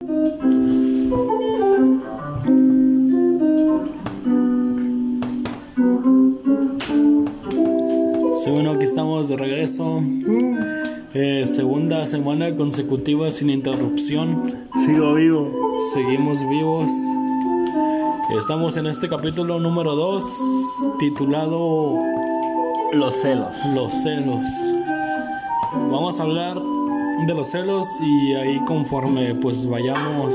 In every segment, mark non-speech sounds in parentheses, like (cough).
Sí, bueno, aquí estamos de regreso. Eh, segunda semana consecutiva sin interrupción. Sigo vivo. Seguimos vivos. Estamos en este capítulo número 2 titulado Los celos. Los celos. Vamos a hablar de los celos y ahí conforme pues vayamos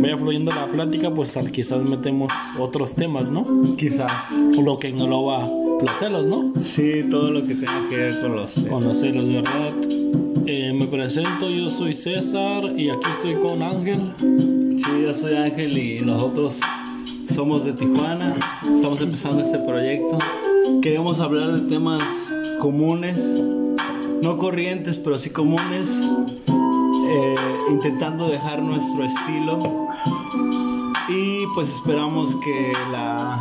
vaya fluyendo la plática pues quizás metemos otros temas, ¿no? Quizás. Lo que engloba los celos, ¿no? Sí, todo lo que tenga que ver con los celos. Con los celos, ¿verdad? Eh, me presento, yo soy César y aquí estoy con Ángel. Sí, yo soy Ángel y nosotros somos de Tijuana. Estamos empezando este proyecto. Queremos hablar de temas comunes, no corrientes, pero sí comunes, eh, intentando dejar nuestro estilo. Y pues esperamos que la,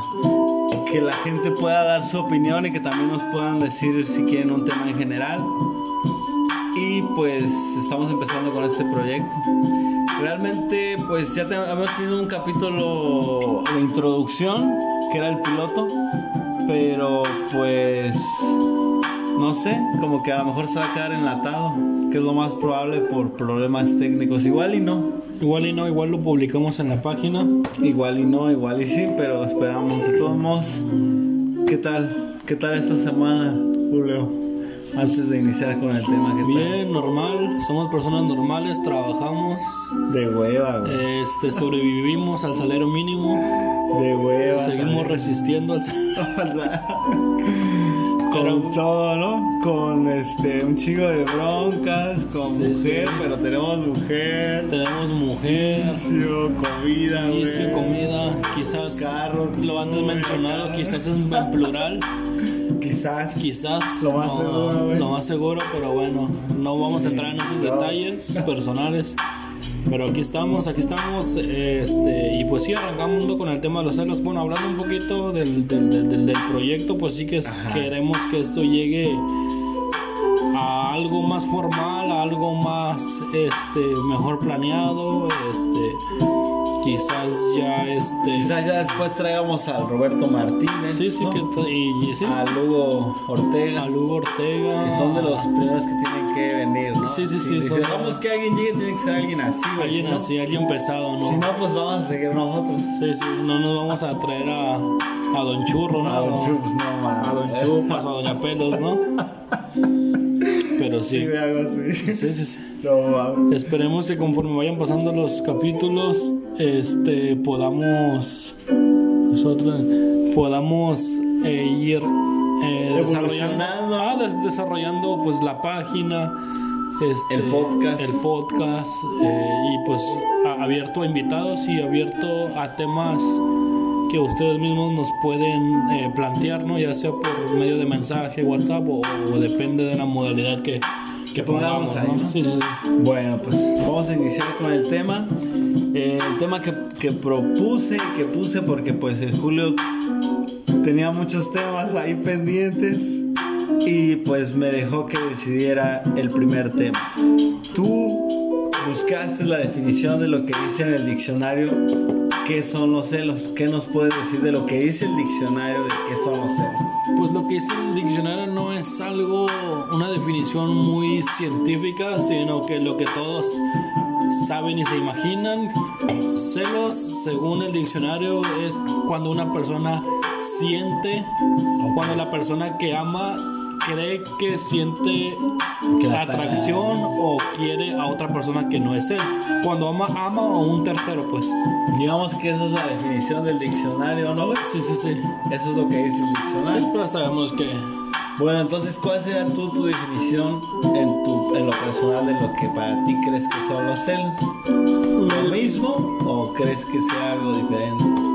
que la gente pueda dar su opinión y que también nos puedan decir si quieren un tema en general. Y pues estamos empezando con este proyecto. Realmente pues ya te- hemos tenido un capítulo de introducción, que era el piloto, pero pues no sé, como que a lo mejor se va a quedar enlatado, que es lo más probable por problemas técnicos. Igual y no, Igual y no, igual lo publicamos en la página. igual y no, igual y sí, pero esperamos. De todos modos, ¿qué tal? ¿Qué tal esta semana, Julio? Antes de iniciar con el tema, ¿qué tal? Bien, normal, somos personas normales, trabajamos, De hueva, güey. este, sobrevivimos al salario mínimo, De hueva. seguimos también. resistiendo al sal- O sea, Pero- con todo, ¿no? Con este un chico de broncas, con Sí, mujer, sí. pero tenemos mujer, Tenemos mujer, vicio, comida, vicio, comida, quizás Carros, lo antes mencionado, quizás en, en plural, Quizás. quizás Lo más no, seguro, lo más seguro, pero bueno, no vamos a Sí, entrar en esos detalles personales. Pero aquí estamos, aquí estamos, este, y pues sí, arrancando con el tema de los celos. Bueno, hablando un poquito del, del, del, del- del proyecto, pues sí que es- queremos que esto llegue a algo más formal, a algo más, este, mejor planeado, este, quizás ya, este, Quizás ya después traigamos al Roberto Martínez. sí, sí, ¿no? que, y, y sí, A Lugo Ortega. a Lugo Ortega, Que son de los primeros que tienen que venir, ¿no? Sí, sí, sí, Si dejamos que alguien llegue, tiene que ser alguien así, alguien no- así, alguien pesado, ¿no? Si no, pues vamos a seguir nosotros. Sí, sí, no nos vamos a traer a, a Don Churro, ¿no? A Don No, Chups, no mames. A Don Chupas, a Doña Pelos, ¿no? (laughs) Pero sí. Sí, me hago así. Sí, sí, sí. (laughs) No. Esperemos que conforme vayan pasando los capítulos, este, podamos, nosotros, podamos eh, ir eh, desarrollando, ah, des- desarrollando, pues la página, este, El podcast. el podcast, eh, y pues a- abierto a invitados y abierto a temas que ustedes mismos nos pueden eh, plantear, ¿no? Ya sea por medio de mensaje, WhatsApp o, o depende de la modalidad que, que pongamos pongamos, ahí, ¿no? Sí, sí, sí. Bueno, pues vamos a iniciar con el tema. Eh, el tema que, que propuse, que puse, porque pues el Julio tenía muchos temas ahí pendientes y pues me dejó que decidiera el primer tema. Tú buscaste la definición de lo que dice en el diccionario. ¿Qué son los celos? ¿Qué nos puedes decir de lo que dice el diccionario de qué son los celos? Pues lo que dice el diccionario no es algo, una definición muy científica, sino que lo que todos saben y se imaginan. Celos, según el diccionario, es cuando una persona siente, cuando la persona que ama cree que siente Que la atracción o quiere a otra persona que no es él. Cuando ama, ama a un tercero, pues. Digamos que eso es la definición del diccionario, ¿no? Sí, sí, sí. Eso es lo que dice el diccionario. Siempre sabemos que Bueno, entonces, ¿cuál será tú tu definición en, tu, en lo personal de lo que para ti crees que son los celos? ¿Lo mismo o crees que sea algo diferente?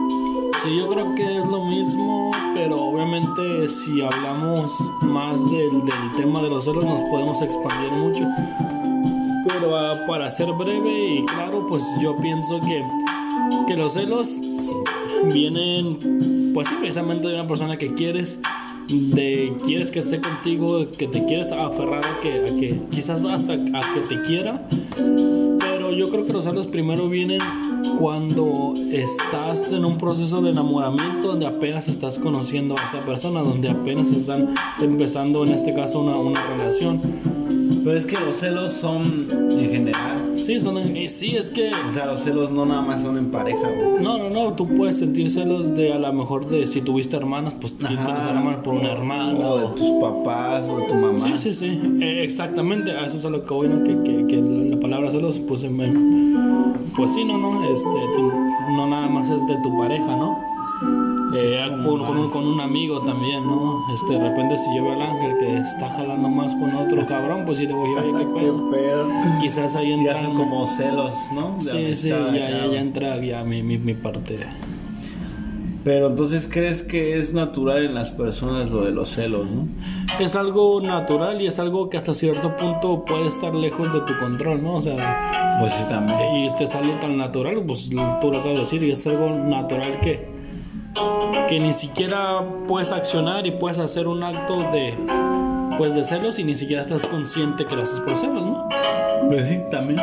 Sí, yo creo que es lo mismo, pero obviamente si hablamos más del, del tema de los celos nos podemos expandir mucho. Pero ah, para ser breve y claro, pues yo pienso que, que los celos vienen, pues precisamente de una persona que quieres, de quieres que esté contigo, que te quieres aferrar a que, a que quizás hasta a que te quiera, pero yo creo que los celos primero vienen cuando estás en un proceso de enamoramiento donde apenas estás conociendo a esa persona, donde apenas están empezando en este caso una, una relación. Pero es que los celos son en general. Sí, son en- eh, sí, es que O sea, los celos no nada más son en pareja, güey. no, no, no, tú puedes sentir celos de a lo mejor de si tuviste hermanas, pues Ajá. tienes hermanas por una hermana. O de tus papás o de tu mamá. Sí, sí, sí, eh, exactamente, a eso es a lo que voy, ¿no? Que, que, que la palabra celos, pues, me, pues sí, no, no, este, no nada más es de tu pareja, ¿no? Eh, con, con un, más. con un amigo también, ¿no? Este, de repente si yo veo al ángel que está jalando más con otro cabrón, pues sí le voy a oye, ¿qué (laughs) pedo? pedo. Quizás ahí Ya entra... son como celos, ¿no? De Sí, sí, ya, ya, ya entra ya mi, mi, mi parte. Pero entonces crees que es natural en las personas lo de los celos, ¿no? Es algo natural y es algo que hasta cierto punto puede estar lejos de tu control, ¿no? O sea, Pues sí, también. y este es algo tan natural, pues tú lo acabas de decir, y es algo natural que, que ni siquiera puedes accionar y puedes hacer un acto de, pues, de celos y ni siquiera estás consciente que lo haces por celos, ¿no? Pues sí, también.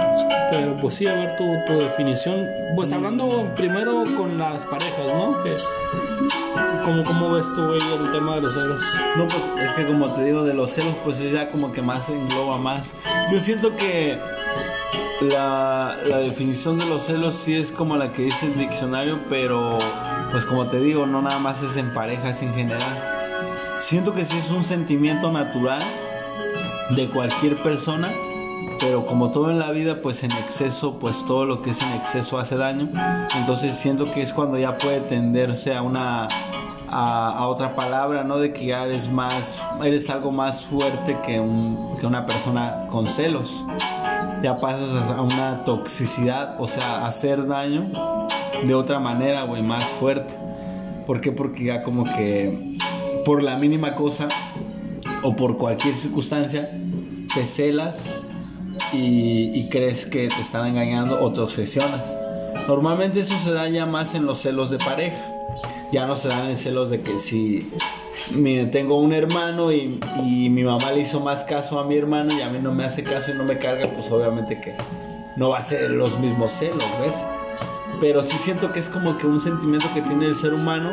Pero pues sí, a ver tu, tu definición, pues hablando primero con las parejas, ¿no? Que, ¿cómo, ¿Cómo ves tú güey, el tema de los celos? No, pues es que como te digo, de los celos, pues es ya como que más engloba más. Yo siento que la, la definición de los celos sí es como la que dice el diccionario, pero pues como te digo, no nada más es en parejas en general. Siento que sí es un sentimiento natural de cualquier persona, pero como todo en la vida, pues en exceso, pues todo lo que es en exceso hace daño. Entonces siento que es cuando ya puede tenderse a una a, otra palabra, ¿no? De que ya eres más, eres algo más fuerte que, un, que una persona con celos. Ya pasas a una toxicidad, o sea, hacer daño de otra manera, güey, más fuerte. ¿Por qué? Porque ya como que por la mínima cosa o por cualquier circunstancia te celas y, y crees que te están engañando o te obsesionas. Normalmente eso se da ya más en los celos de pareja. Ya no se dan en celos de que si tengo un hermano y, y mi mamá le hizo más caso a mi hermano y a mí no me hace caso y no me carga, pues obviamente que no va a ser los mismos celos, ¿ves? Pero sí siento que es como que un sentimiento que tiene el ser humano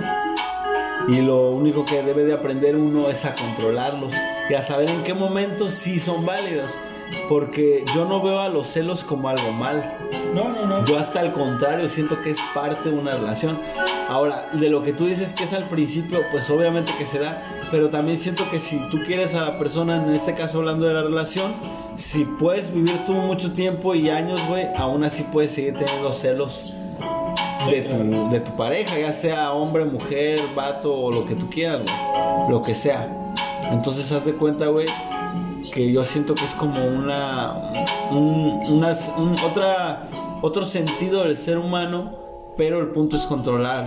y lo único que debe de aprender uno es a controlarlos y a saber en qué momentos sí son válidos. Porque yo no veo a los celos como algo mal. No, no, no. Yo hasta al contrario siento que es parte de una relación. Ahora, de lo que tú dices que es al principio, pues obviamente que se da, pero también siento que si tú quieres a la persona, en este caso hablando de la relación, si puedes vivir tú mucho tiempo y años, güey, aún así puedes seguir teniendo celos de tu, de tu pareja, ya sea hombre, mujer, vato o lo que tú quieras, güey, lo que sea. Entonces, haz de cuenta, güey, que yo siento que es como una, un, unas- un- otra, otro sentido del ser humano, pero el punto es controlar,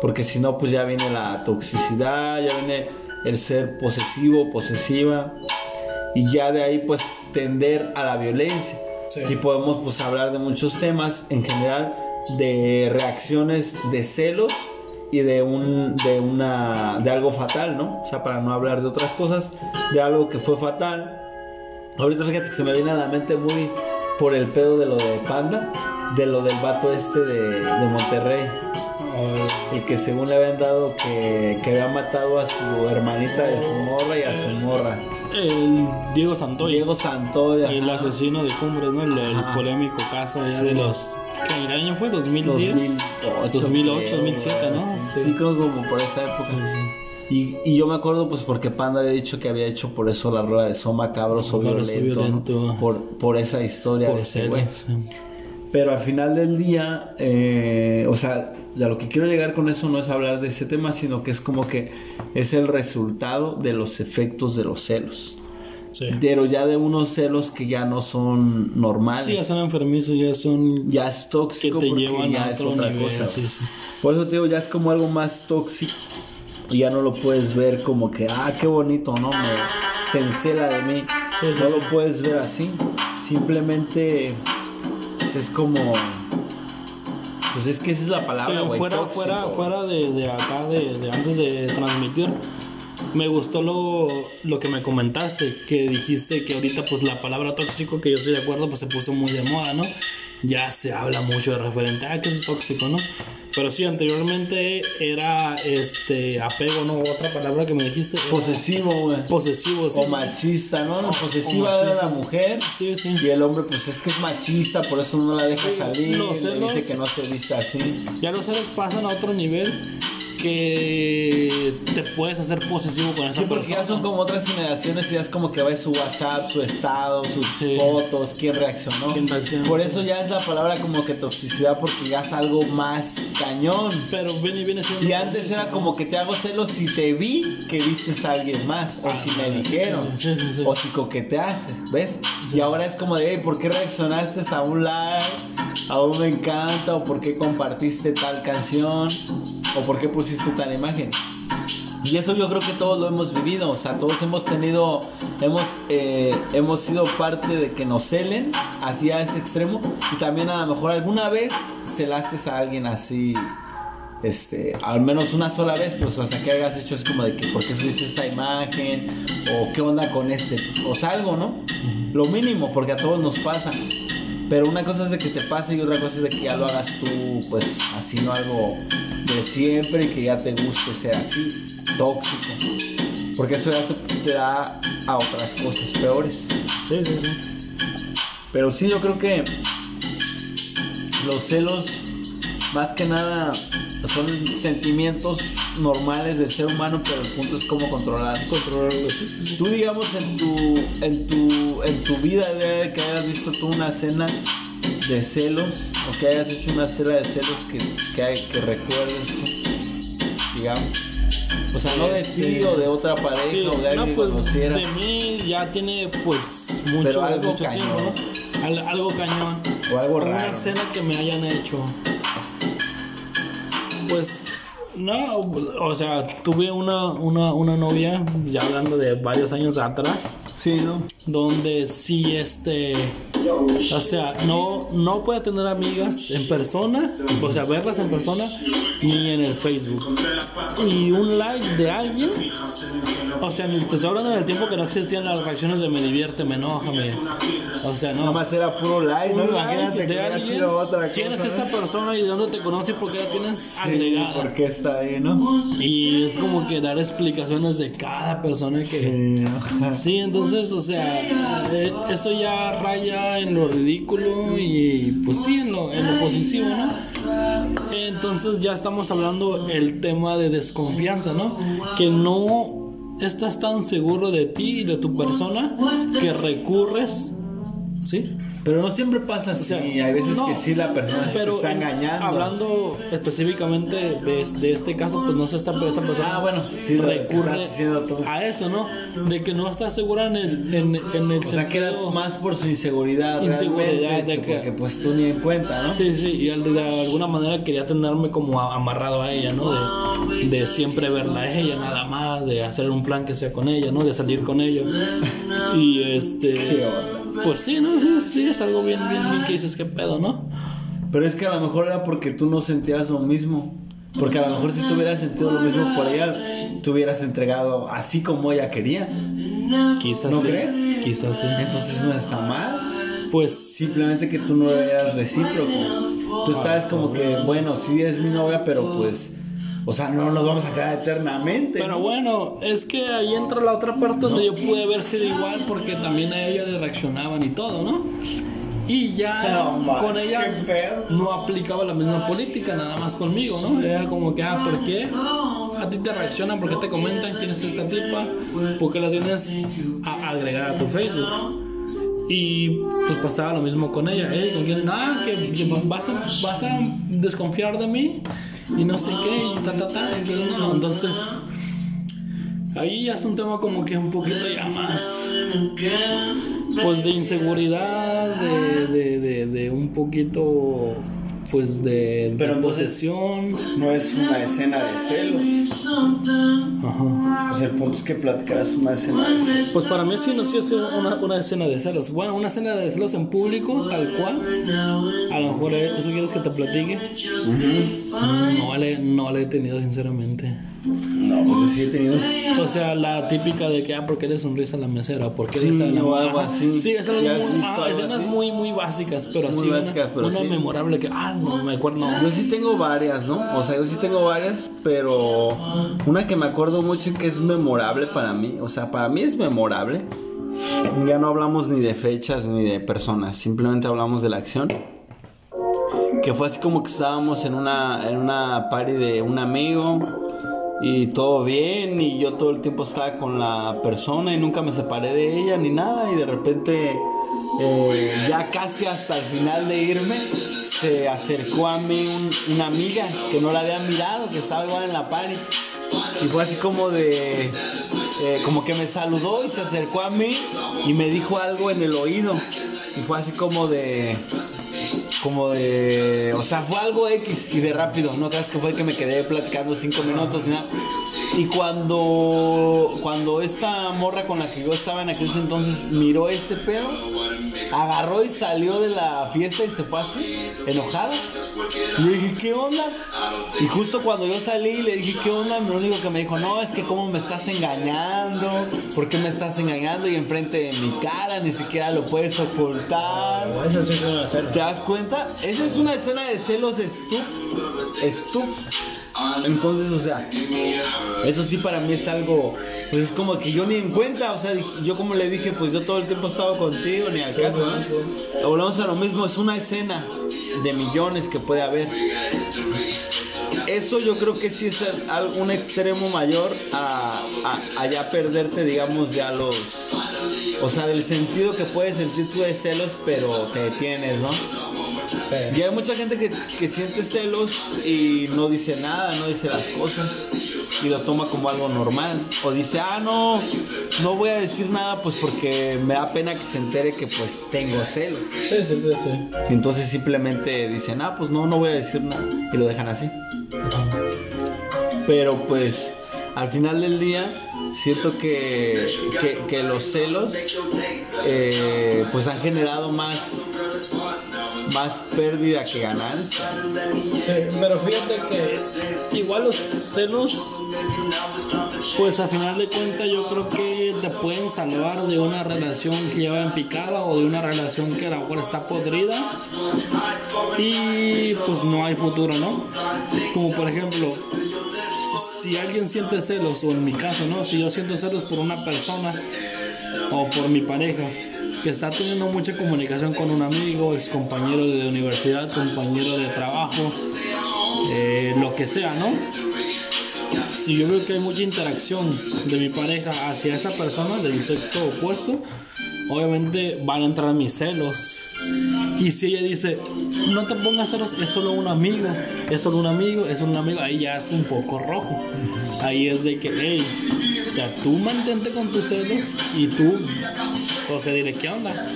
porque si no, pues ya viene la toxicidad, ya viene el ser posesivo, posesiva, y ya de ahí pues tender a la violencia. Sí. Y podemos pues hablar de muchos temas, en general, de reacciones de celos y de un de una de algo fatal, ¿no? O sea, para no hablar de otras cosas, de algo que fue fatal. Ahorita fíjate que se me viene a la mente muy por el pedo de lo de Panda, de lo del vato este de, de Monterrey, el que según le habían dado que, que había matado a su hermanita de su morra y a su morra. El Diego Santoy. Diego Santoya. El asesino de Cumbres, ¿no? El, polémico caso ya Sí. de los... ¿Qué el año fue? ¿2010? 2008, 2008, creo, 2007, ¿no? Sí, Sí. sí, creo como por esa época. Sí, sí. Y, y yo me acuerdo pues porque Panda había dicho que había hecho por eso la rueda de Soma Cabroso Cabroso violento, por, por esa historia de Por ese celos, güey. Pero al final del día, eh, o sea, ya lo que quiero llegar con eso no es hablar de ese tema, sino que es como que es el resultado de los efectos de los celos. Sí. Pero ya de unos celos que ya no son normales. Sí, ya son enfermizos, ya son... ya es que tóxico te porque llevan ya a es otra nivel. cosa. sí, sí. Por eso te digo, ya es como algo más tóxico. Y ya no lo puedes ver como que, ah, qué bonito, ¿no? Me se encela de mí. Sí, sí, no lo puedes ver así. Simplemente, pues es como. Pues es que esa es la palabra, Sí, güey. fuera, tóxico, fuera, fuera de, de acá, de, de antes de transmitir, me gustó lo, lo que me comentaste, que dijiste que ahorita pues la palabra tóxico, que yo estoy de acuerdo, pues se puso muy de moda, ¿no? Ya se habla mucho de referente a que es tóxico, ¿no? Pero sí, anteriormente era este apego, ¿no? Otra palabra que me dijiste. Posesivo, güey. Posesivo, sí. O machista, ¿no? La posesiva era la mujer. Sí, sí. Y el hombre, pues es que es machista, por eso no la deja salir. Le dice que no se vista así. Ya los seres pasan a otro nivel que te puedes hacer posesivo con esa sí, porque ya son como otras generaciones y ya es como que ves su WhatsApp, su estado, sus fotos, quién reaccionó. Por eso ya es la palabra como que toxicidad porque ya es algo más cañón. Pero viene, viene Y antes era como que te hago celos si te vi que vistes a alguien más o si me dijeron o si coqueteaste, ¿ves? Y ahora es como de, hey, ¿por qué reaccionaste a un like? A un me encanta o por qué compartiste tal canción o por qué pusiste tal imagen. Y eso yo creo que todos lo hemos vivido, o sea, todos hemos tenido, hemos, eh, hemos sido parte de que nos celen hacia ese extremo y también a lo mejor alguna vez celaste a alguien así, este, al menos una sola vez, pues sea, que hayas hecho es como de que, ¿por qué subiste esa imagen? O ¿qué onda con este? O sea, algo, ¿no? Lo mínimo, porque a todos nos pasa. Pero una cosa es de que te pase y otra cosa es de que ya lo hagas tú, pues así, no algo de siempre y que ya te guste ser así, tóxico. Porque eso ya te, da a otras cosas peores. Sí, sí, sí. Pero sí, yo creo que los celos, más que nada, son sentimientos normales del ser humano, pero el punto es cómo controlar. Controlarlo, Tú digamos en tu, en tu, en tu vida de que hayas visto tú una escena de celos o que hayas hecho una escena de celos que, que, hay, que recuerdes digamos. O sea, no de ti este, o de otra pareja o de alguien no, pues, que conociera. De mí ya tiene pues mucho, algo mucho cañón. tiempo, ¿no? algo cañón. O algo raro. Una escena que me hayan hecho. Pues no, o sea, tuve una, una, una novia, ya hablando de varios años atrás. Sí, ¿no? Donde sí, este. O sea, no, no puede tener amigas en persona, o sea, verlas en persona, ni en el Facebook. Y un like de alguien, o sea, te estoy hablando del tiempo que no existían las reacciones de me divierte, me enoja, me. O sea, no. Nada más era puro like, ¿no? Imagínate que haya sido otra cosa. ¿Quién es esta persona y de dónde te conoce y por qué la tienes sí, agregada? ¿Por qué está ahí, no? Y es como que dar explicaciones de cada persona que. Sí, sí entonces, o sea, eh, eso ya raya en lo ridículo y pues sí, en lo, en lo positivo, ¿no? Entonces ya estamos hablando el tema de desconfianza, ¿no? Que no estás tan seguro de ti y de tu persona que recurres, ¿sí? Pero no siempre pasa así. hay veces que sí la persona se está engañando. Hablando específicamente de, de, este caso, pues no sé, esta, esta persona ah, bueno, sí, recurre a eso, ¿no? De que no está segura en el, en, en el O sea, que era más por su inseguridad. Inseguridad de que, Porque pues tú ni en cuenta, ¿no? Sí, sí, y de alguna manera quería tenerme como amarrado a ella, ¿no? De, de siempre verla a ella nada más, de hacer un plan que sea con ella, ¿no? De salir con ella. (laughs) Y este... Pues sí, ¿no? Sí, sí, es algo bien, bien, bien que dices, qué pedo, ¿no? Pero es que a lo mejor era porque tú no sentías lo mismo. Porque a lo mejor si tú hubieras sentido lo mismo por ella, tú hubieras entregado así como ella quería. Quizás ¿No sí. crees? Quizás sí. Entonces no está mal. Pues simplemente que tú no eras recíproco. Tú estabas como que, bueno, sí es mi novia, pero pues o sea, no nos vamos a quedar eternamente. Pero bueno, es que ahí entra la otra parte donde yo pude haber sido igual porque también a ella le reaccionaban y todo, ¿no? Y ya (laughs) con ella no aplicaba la misma política, nada más conmigo, ¿no? Era como que, ah, ¿por qué? A ti te reaccionan, ¿por qué te comentan quién es esta tipa? ¿Por qué la tienes a agregada a tu Facebook? Y pues pasaba lo mismo con ella, ¿eh? ¿Con quién? Ah, que vas a, vas a desconfiar de mí y no sé qué, y ta, ta, ta. Entonces, no, entonces ahí ya es un tema como que un poquito ya más, pues de inseguridad, de, de, de, de un poquito pues de, de Pero entonces- posesión. No es una escena de celos. Ajá. Pues el punto es que platicarás una escena de celos. Pues para mí sí, no sí es una, una escena de celos. Bueno, una escena de celos en público, tal cual. A lo mejor eh, eso quieres que te platique. No le, no le he tenido sinceramente. No, porque sí he tenido. O sea, la típica de que, ah, ¿por qué le sonrisa a la mesera? ¿Por qué Sí, la o algo así. Sí, esas ¿Sí muy, ah, escenas así? muy, muy básicas, pero Muy así una- básicas, pero una sí. memorable que, ah, no me acuerdo, no. Yo sí tengo varias, ¿no? O sea, yo sí tengo varias, pero una que me acuerdo mucho y que es memorable para mí, o sea, para mí es memorable. Ya no hablamos ni de fechas ni de personas, simplemente hablamos de la acción. Que fue así como que estábamos en una, en una party de un amigo y todo bien y yo todo el tiempo estaba con la persona y nunca me separé de ella ni nada y de repente eh, ya casi hasta el final de irme se acercó a mí un- una amiga que no la había mirado que estaba igual en la party y fue así como de eh, como que me saludó y se acercó a mí y me dijo algo en el oído y fue así como de como de, o sea, fue algo X y de rápido, no creas que fue que me quedé platicando cinco minutos y nada. Y cuando, cuando esta morra con la que yo estaba en aquel entonces miró ese pedo, agarró y salió de la fiesta y se fue así, enojada. Y yo dije, ¿qué onda? Y justo cuando yo salí le dije, ¿qué onda? Lo único que me dijo, no, es que cómo me estás engañando, ¿por qué me estás engañando? Y enfrente de mi cara, ni siquiera lo puedes ocultar. ¿Te das cuenta? Esa es una escena de celos estu. Estu. Entonces, o sea, eso sí para mí es algo, pues es como que yo ni en cuenta, o sea, yo como le dije, pues yo todo el tiempo he estado contigo, ni al caso, ¿no? Volvemos a lo mismo, es una escena de millones que puede haber. Eso yo creo que sí es un extremo mayor a, a, a ya perderte, digamos, ya los... O sea, del sentido que puedes sentir tú de celos, pero te detienes, ¿no? Y hay mucha gente que, que siente celos y no dice nada, no dice las cosas y lo toma como algo normal. O dice, ah, no, no voy a decir nada pues porque me da pena que se entere que pues tengo celos. Sí, sí, sí, sí. Entonces simplemente dicen, ah, pues no, no voy a decir nada. Y lo dejan así. Pero pues al final del día siento que, que, que los celos eh, pues han generado más, más pérdida que ganancia. Pero fíjate que Igual los celos, pues a final de cuentas yo creo que te pueden salvar de una relación que lleva en picada o de una relación que a lo mejor está podrida y pues no hay futuro, ¿no? Como por ejemplo, si alguien siente celos, o en mi caso, ¿no? Si yo siento celos por una persona o por mi pareja que está teniendo mucha comunicación con un amigo, ex compañero de universidad, compañero de trabajo, eh, lo que sea, ¿no? Si yo veo que hay mucha interacción de mi pareja hacia esa persona del sexo opuesto, obviamente van a entrar mis celos. Y si ella dice, no te pongas celos, es solo un amigo, es solo un amigo, es un amigo, ahí ya es un poco rojo. Ahí es de que, hey, o sea, tú mantente con tus celos y tú, o dile, ¿qué onda?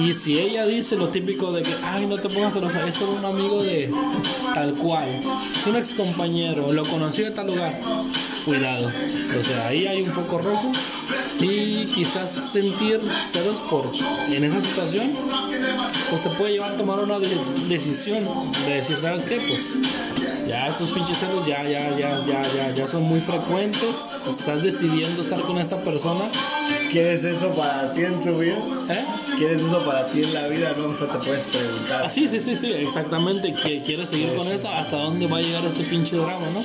Y si ella dice lo típico de que, ay, no te pongas celosa, es solo un amigo de tal cual, es un ex compañero, lo conocí de tal lugar, cuidado. O sea, ahí hay un foco rojo y quizás sentir celos por en esa situación, pues te puede llevar a tomar una de- decisión de decir, ¿sabes qué? Pues ya esos pinches celos ya, ya, ya, ya, ya, ya son muy frecuentes, estás decidiendo estar con esta persona, ¿Quieres eso para ti en tu vida? ¿eh? ¿Quieres eso para ti en la vida? No, o sea, te puedes preguntar. Ah, sí, sí, sí, sí, exactamente. Que quieres seguir con eso, hasta dónde va a llegar este pinche drama, ¿no?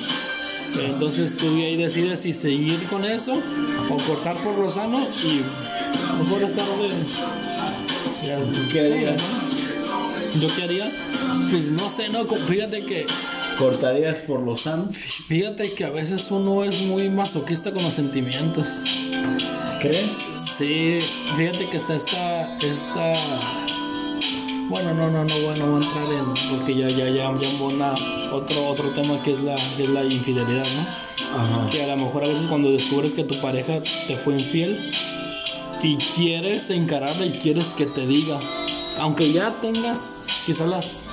Entonces tú ahí decides si seguir con eso o cortar por lo sano y mejor estar de. ya, ¿Tú qué harías? ¿no? ¿Yo qué haría? Pues no sé, no, fíjate que. ¿Cortarías por los sanos? Fíjate que a veces uno es muy masoquista con los sentimientos. ¿Crees? Sí, fíjate que está esta, esta, bueno, no, no, no, bueno, voy a entrar en, porque ya, ya, ya, ya una, otro, otro tema que es la, que es la infidelidad, ¿no? Ajá. Que a lo mejor a veces cuando descubres que tu pareja te fue infiel y quieres encararla y quieres que te diga, aunque ya tengas quizás las,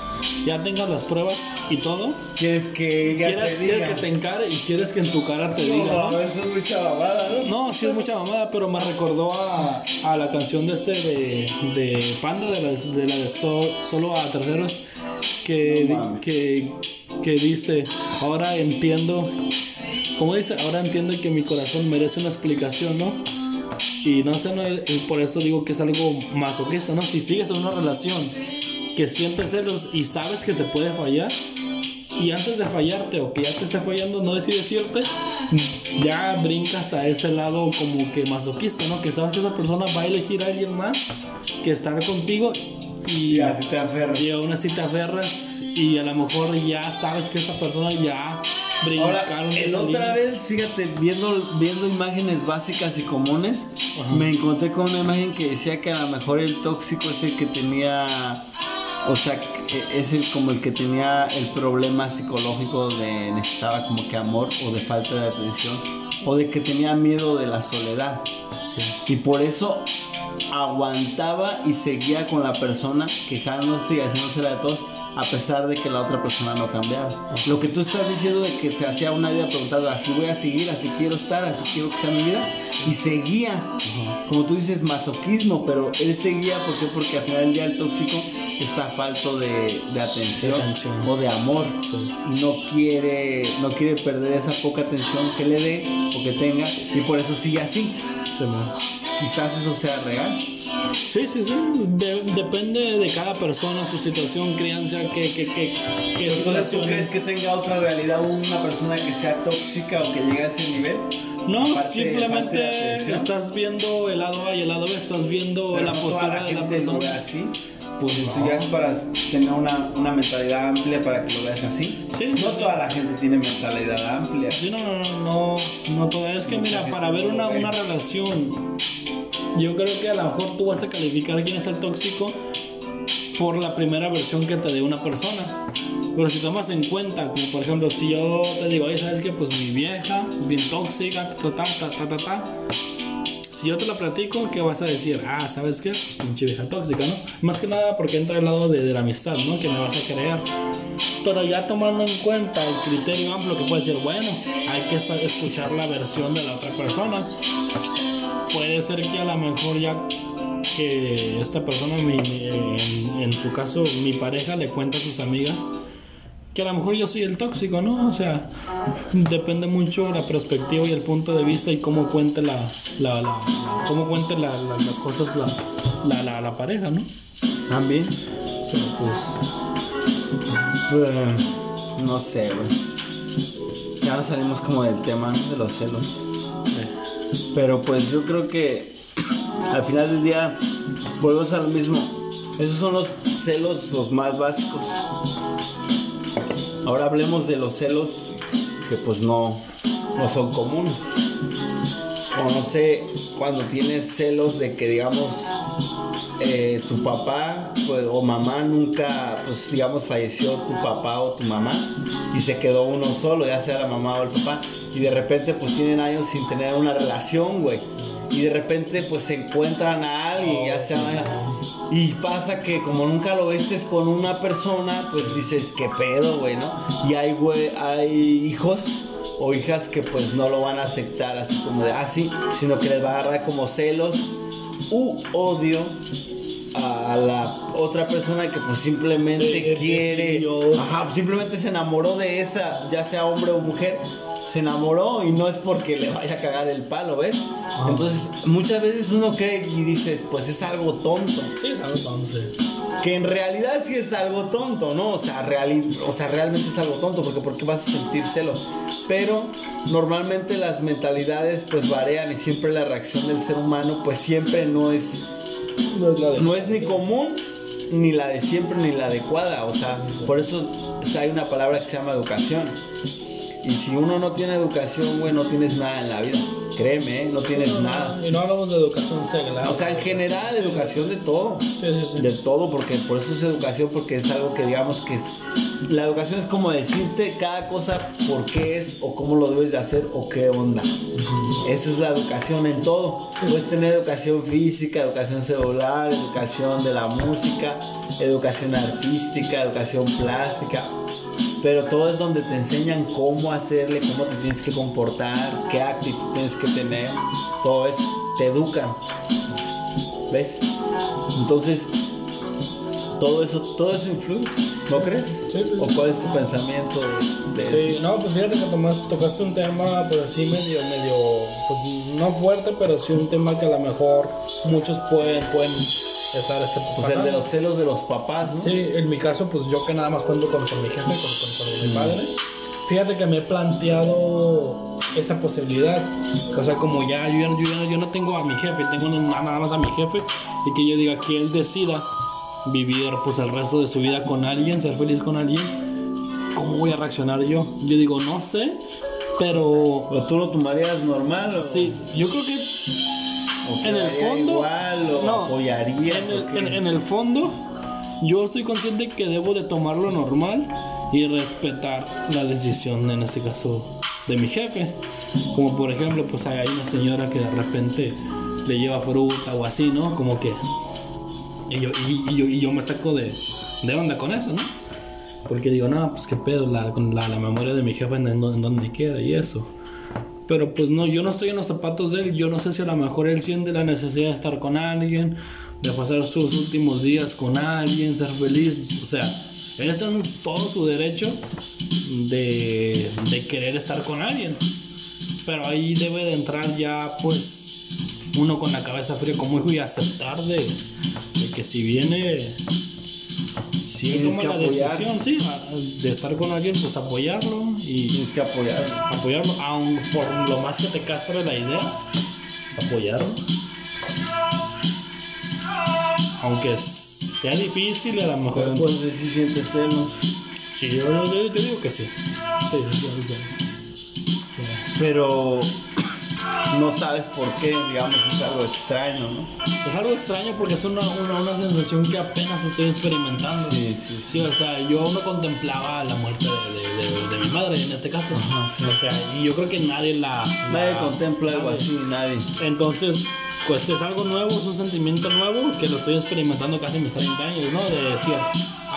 ya tengas las pruebas y todo, ¿Quieres que ella quieres, te quieres diga? que te encare y quieres que en tu cara te diga, No, ¿no? eso es mucha babada, ¿no? No, sí es mucha mamada, pero me recordó a, a la canción de este de, de Panda, de la de, la de So- Solo a Terceros, que, No que, que dice, ahora entiendo, como dice, ahora entiendo que mi corazón merece una explicación, ¿no? Y no sé, no, y por eso digo que es algo masoquista, ¿no? Si sigues en una relación que sientes celos y sabes que te puede fallar, y antes de fallarte o que ya te esté fallando no decides irte, ya brincas a ese lado como que masoquista, ¿no? Que sabes que esa persona va a elegir a alguien más que estar contigo y, Y así te aferras. y aún así te aferras y a lo mejor ya sabes que esa persona ya brincaron Ahora, el otra vez, fíjate, viendo, viendo imágenes básicas y comunes, Ajá. me encontré con una imagen que decía que a lo mejor el tóxico es el que tenía, o sea, que es el como el que tenía el problema psicológico de necesitaba como que amor o de falta de atención o de que tenía miedo de la soledad Sí. y por eso aguantaba y seguía con la persona quejándose y haciéndosela de todos a pesar de que la otra persona no cambiaba. Lo que tú estás diciendo de que se hacía una vida preguntando así voy a seguir, así quiero estar, así quiero que sea mi vida y seguía. Como tú dices, masoquismo, pero él seguía ¿por qué? porque al final del día el tóxico está falto de, de atención, De atención. o de amor Sí. y no quiere, no quiere perder esa poca atención que le dé o que tenga y por eso sigue así. Sí. Quizás eso sea real. Sí, sí, sí. De- depende de cada persona, su situación, crianza, que, que, que, que Entonces, ¿tú crees que tenga otra realidad una persona que sea tóxica o que llegue a ese nivel? No, Aparte- aparte de simplemente atención. estás viendo el lado A y el lado B, estás viendo Pero la no toda postura la de la gente lo ve persona. así. Pues Eso no. ya es para tener una, una mentalidad amplia para que lo veas así. Sí, no sí, toda la gente tiene mentalidad amplia. Sí, no, no, no, no, no todo. Es que Mucha mira, para ver no una, una relación, yo creo que a lo mejor tú vas a calificar quién es el tóxico por la primera versión que te dé una persona. Pero si tomas en cuenta, como por ejemplo, si yo te digo, oye, ¿sabes qué? Pues mi vieja es bien tóxica, ta, ta, ta, ta, ta, ta. Si yo te la platico, ¿qué vas a decir? Ah, ¿sabes qué? Pues pinche vieja tóxica, ¿no? Más que nada porque entra el lado de, de la amistad, ¿no? Que me vas a creer. Pero ya tomando en cuenta el criterio amplio que puede decir, bueno, hay que escuchar la versión de la otra persona. Puede ser que a lo mejor ya que esta persona, mi- en, en su caso, mi pareja le cuenta a sus amigas que a lo mejor yo soy el tóxico, ¿no? O sea, depende mucho la perspectiva y el punto de vista y cómo cuente la, la, la- cómo cuente la- la- las cosas la, la, la, la pareja, ¿no? También. Pero pues, Pues, no sé, güey. Ya nos salimos como del tema de los celos. sí. Pero pues yo creo que al final del día volvemos a lo mismo. Esos son los celos los más básicos. Ahora hablemos de los celos que pues no, no son comunes. O no sé, cuando tienes celos de que digamos eh, tu papá pues, o mamá nunca, pues digamos falleció tu papá o tu mamá y se quedó uno solo, ya sea la mamá o el papá, y de repente pues tienen años sin tener una relación, güey. Y de repente pues se encuentran a alguien, ya sea... Y pasa que como nunca lo vestes con una persona, pues dices, ¿qué pedo, güey, no? Y hay, hay hijos o hijas que pues no lo van a aceptar así como de así, sino que les va a agarrar como celos u odio a la otra persona que pues simplemente Sí, quiere, ajá, simplemente se enamoró de esa, ya sea hombre o mujer, se enamoró y no es porque le vaya a cagar el palo, ¿ves? Ah. Entonces muchas veces uno cree y dices, pues es algo tonto Sí, es algo tonto, sí. que en realidad sí es algo tonto, ¿no? O sea, reali- o sea, realmente es algo tonto, porque ¿por qué vas a sentir celos? Pero normalmente las mentalidades pues varían y siempre la reacción del ser humano pues siempre no es, (clears throat) No es ni común, ni la de siempre, ni la adecuada. O sea, por eso hay una palabra que se llama educación. Y si uno no tiene educación, güey, no tienes nada en la vida. créeme, ¿eh? no tienes nada. Y no hablamos de educación seglar. O sea, en general, educación de todo. Sí, sí, sí. De todo, porque por eso es educación, porque es algo que digamos que es... La educación es como decirte cada cosa por qué es o cómo lo debes de hacer o qué onda. Eso es la educación en todo. Puedes tener educación física, educación celular, educación de la música, educación artística, educación plástica. Pero todo es donde te enseñan cómo hacerle, cómo te tienes que comportar, qué actitud tienes que tener. Todo eso. Te educan. ¿Ves? Entonces, todo eso, todo eso influye, ¿no crees? Sí, sí. ¿O cuál es tu pensamiento de, Sí, no, pues fíjate que tomas, tocaste un tema, pues así medio, medio, pues no fuerte, pero sí un tema que a lo mejor muchos pueden, pueden estar este Pues el de los celos de los papás, ¿no? Sí, en mi caso, pues yo que nada más cuento con, con mi jefe, con, con- con mi padre. Fíjate que me he planteado esa posibilidad. O sea, como ya yo, yo, yo no tengo a mi jefe, tengo na- nada más a mi jefe y que yo diga que él decida vivir pues el resto de su vida con alguien, ser feliz con alguien. ¿Cómo voy a reaccionar yo? Yo digo, no sé, pero ¿O tú lo tomarías normal? O, sí, yo creo que o en el fondo igual, o no, apoyarías? en el, o qué? en- en el fondo yo estoy consciente que debo de tomarlo normal y respetar la decisión en este caso de mi jefe. Como por ejemplo pues hay una señora que de repente le lleva fruta o así no como que y yo, y, y yo, y yo me saco de, de onda con eso no porque digo no pues qué pedo la, la, la memoria de mi jefe en, en dónde queda y eso. Pero pues no, yo no estoy en los zapatos de él. Yo no sé si a lo mejor él siente la necesidad de estar con alguien, de pasar sus últimos días con alguien, ser feliz. O sea, él está en todo su derecho de, de querer estar con alguien. Pero ahí debe de entrar ya, pues, uno con la cabeza fría como hijo y aceptar de, de que si viene, si él toma la decisión, sí, de estar con alguien, pues apoyarlo y Tienes que apoyar. apoyarlo, aun por lo más que te castre la idea, es apoyarlo. Aunque sea difícil, a lo mejor Pero pues, entonces sí sientes celos. sí, yo, yo- yo digo que. Sí, sí, sí, sí. Sí. Pero no sabes por qué, digamos, es algo extraño, ¿no? Es algo extraño porque es una, una, una sensación que apenas estoy experimentando. Sí, sí, Sí, o sea, yo no contemplaba la muerte de, de- de- de mi madre en este caso. Ajá, sí. O sea, y yo creo que nadie la... Nadie la- contempla algo así, nadie. Entonces, pues es algo nuevo, es un sentimiento nuevo que lo estoy experimentando casi en mis 30 años, ¿no? De decir,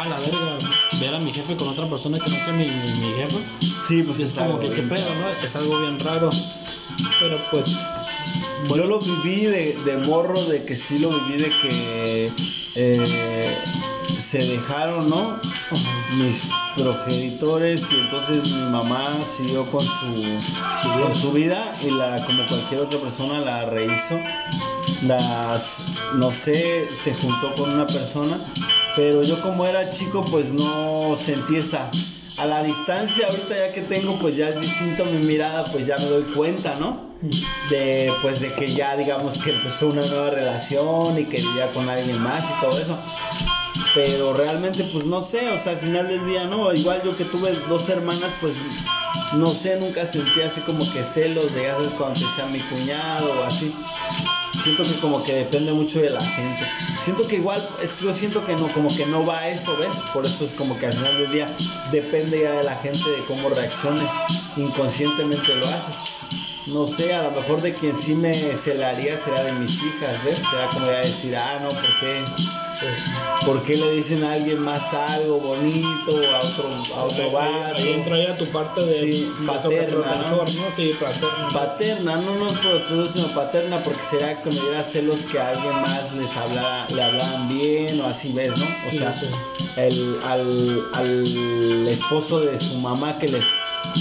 ah, la verga, ver a mi jefe con otra persona que no sea mi, mi, mi jefe. Sí, pues es como algo que qué pedo. ¿no? Es algo bien raro. Pero pues, Yo lo viví de, de morro, de que sí lo viví, de que eh, se dejaron, ¿no? Mis progenitores y entonces mi mamá siguió con su, con su vida y la, como cualquier otra persona la rehizo. Las, no sé, se juntó con una persona, pero yo como era chico pues no sentí esa... A la distancia ahorita ya que tengo pues ya es distinto mi mirada, pues ya me doy cuenta, ¿no? de pues de que ya digamos que empezó una nueva relación y que vivía con alguien más y todo eso pero realmente pues no sé o sea al final del día no igual yo que tuve dos hermanas pues no sé nunca sentí así como que celos de sabes cuando decía mi cuñado o así. Siento que como que depende mucho de la gente. Siento que igual es que yo siento que no como que no va a eso ves por eso es como que al final del día depende ya de la gente de cómo reacciones inconscientemente lo haces no sé, a lo mejor de quien sí me celaría será de mis hijas, ¿ves? Será como ya decir, ah, no, ¿por qué? pues ¿Por qué le dicen a alguien más algo bonito, a otro, a otro vato? ahí entra ya tu parte de, Sí, paterna, sobreprotector, ¿no? Sí, paterna. Paterna, no, no, pero sino paterna, porque será que me diera celos que a alguien más les hablara, le hablaban bien o así, ¿ves, no? O Sí, sea, sí. El, al, al esposo de su mamá que les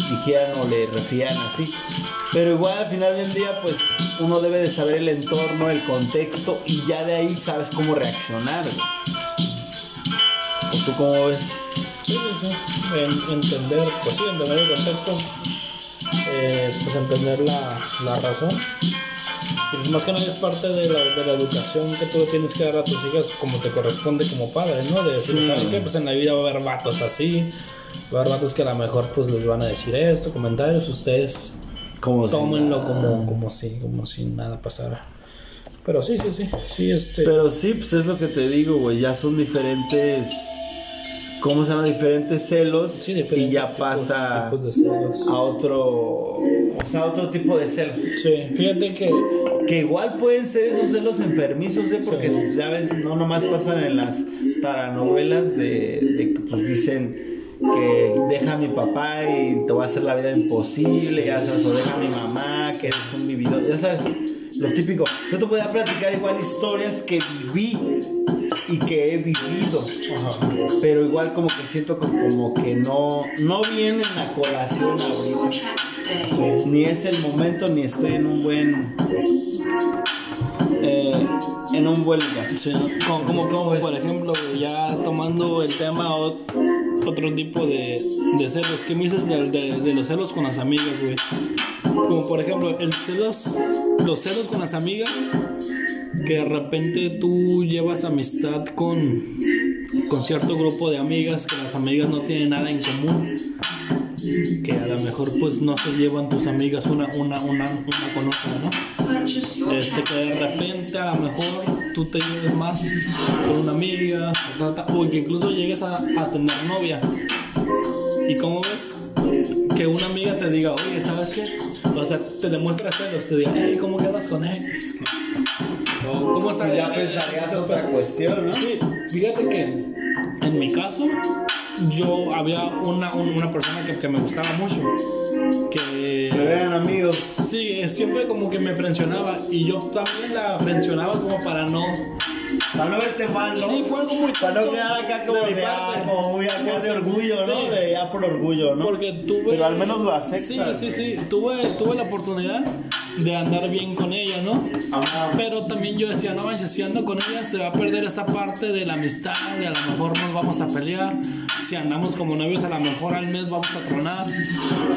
dijeran o le refieran así. Pero igual al final del día, pues uno debe de saber el entorno, el contexto y ya de ahí sabes cómo reaccionar. güey. ¿O tú cómo ves? Sí, sí, sí. En- entender, pues sí, entender el contexto, eh, pues entender la, la razón. Y pues más que nada es parte de la, de la educación que tú tienes que dar a tus hijas como te corresponde como padre, ¿no? De decir, Sí. ¿saben qué? Pues en la vida va a haber vatos así, va a haber vatos que a lo mejor pues les van a decir esto, comentarios, ustedes como tómenlo como, como si, como si nada pasara. Pero sí, sí, sí, sí, este... Pero sí, pues es lo que te digo, güey, ya son diferentes... ¿Cómo se llama? Diferentes celos sí, diferentes y ya pasa a otro, o sea, otro tipo de celos. Sí, fíjate que que igual pueden ser esos celos enfermizos, ¿eh? porque ya ves, no nomás pasan en las taranovelas de, de que pues dicen que deja a mi papá y te va a hacer la vida imposible, ya sabes, o deja a mi mamá, que eres un vividor, ya sabes, lo típico. Yo te podía platicar igual historias que viví y que he vivido, pero igual como que siento como que no, no viene en la colación ahorita. Ni es el momento, ni estoy en un buen eh, en un buen lugar. como, como, por ejemplo, ya tomando el tema otro tipo de, de celos. ¿Qué me dices de, de, los celos con las amigas, güey? Como por ejemplo, el celos, los celos con las amigas, que de repente tú llevas amistad con, con cierto grupo de amigas, que las amigas no tienen nada en común que a lo mejor pues no se llevan tus amigas una, una, una, una con otra, ¿no? Este, que de repente a lo mejor tú te lleves más con una amiga, o que incluso llegues a, a tener novia. ¿Y cómo ves? Que una amiga te diga, oye, ¿sabes qué? O sea, te demuestra celos, te diga, hey, ¿cómo quedas con él? ¿Cómo estás? Ya pensarías otra cuestión, ¿no? Sí, fíjate que en mi caso, yo había una, una persona que, que, me gustaba mucho. Que. eran amigos. Sí, siempre como que me presionaba. Y yo también la presionaba como para no. Para no verte mal, ¿no? Sí, fue algo muy Para no quedar acá como de, ah, como muy acá de orgullo, ¿no? De ya por orgullo, ¿no? Porque tuve. Pero al menos lo aceptas. Sí, sí, sí. Tuve, tuve la oportunidad de andar bien con ella, ¿no? Pero también yo decía, no manches, si ando con ella se va a perder esa parte de la amistad, y a lo mejor nos vamos a pelear. Si andamos como novios, a lo mejor al mes vamos a tronar.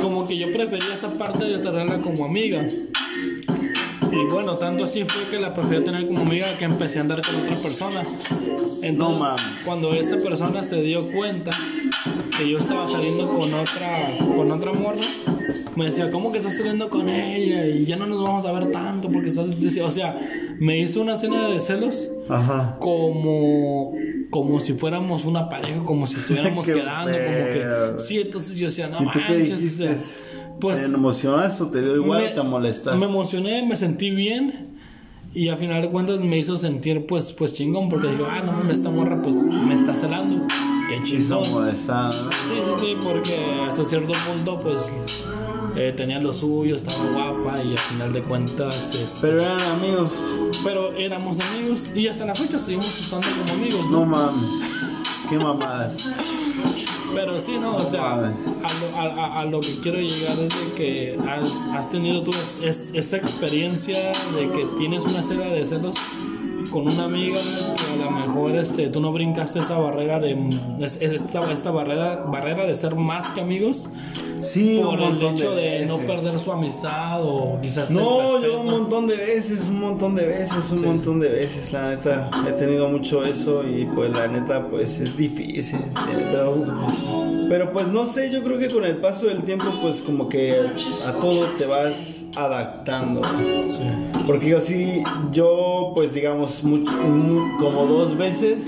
Como que yo prefería esa parte de tenerla como amiga. Y bueno, tanto así fue que la preferí tener como amiga que empecé a andar con otra persona. Entonces, cuando esa persona se dio cuenta que yo estaba saliendo con otra, con otra morra, me decía, ¿cómo que estás saliendo con ella? Y ya no nos vamos a ver tanto porque estás... O sea, me hizo una escena de celos Ajá. como como si fuéramos una pareja, como si estuviéramos (laughs) quedando, como que sí, entonces yo decía, no manches, pues, ¿Te emocionas o te dio igual o te molestas? Me emocioné, me sentí bien. Y al final de cuentas me hizo sentir pues pues chingón porque dijo, ah, no mames, esta morra pues me está celando. Qué chingón. Sí, sí, sí, porque hasta cierto punto pues eh, tenía lo suyo, estaba guapa y al final de cuentas... Este, pero eran amigos. Pero éramos amigos y hasta la fecha seguimos estando como amigos. No, no mames. Qué mamadas. Pero sí, ¿no? O sea, a lo, a, a lo, que quiero llegar es de que has, has tenido tú es, esta experiencia de que tienes una serie de celos con una amiga que a lo mejor este, tú no brincaste esa barrera de esta, esta barrera, barrera de ser más que amigos sí, por el hecho de, no perder su amistad o quizás no yo un montón de veces un montón de veces un montón de veces la neta. He tenido mucho eso y pues la neta pues es difícil pero, pero pues no sé yo creo que con el paso del tiempo pues como que a todo te vas adaptando. Sí. porque yo sí yo pues digamos como dos veces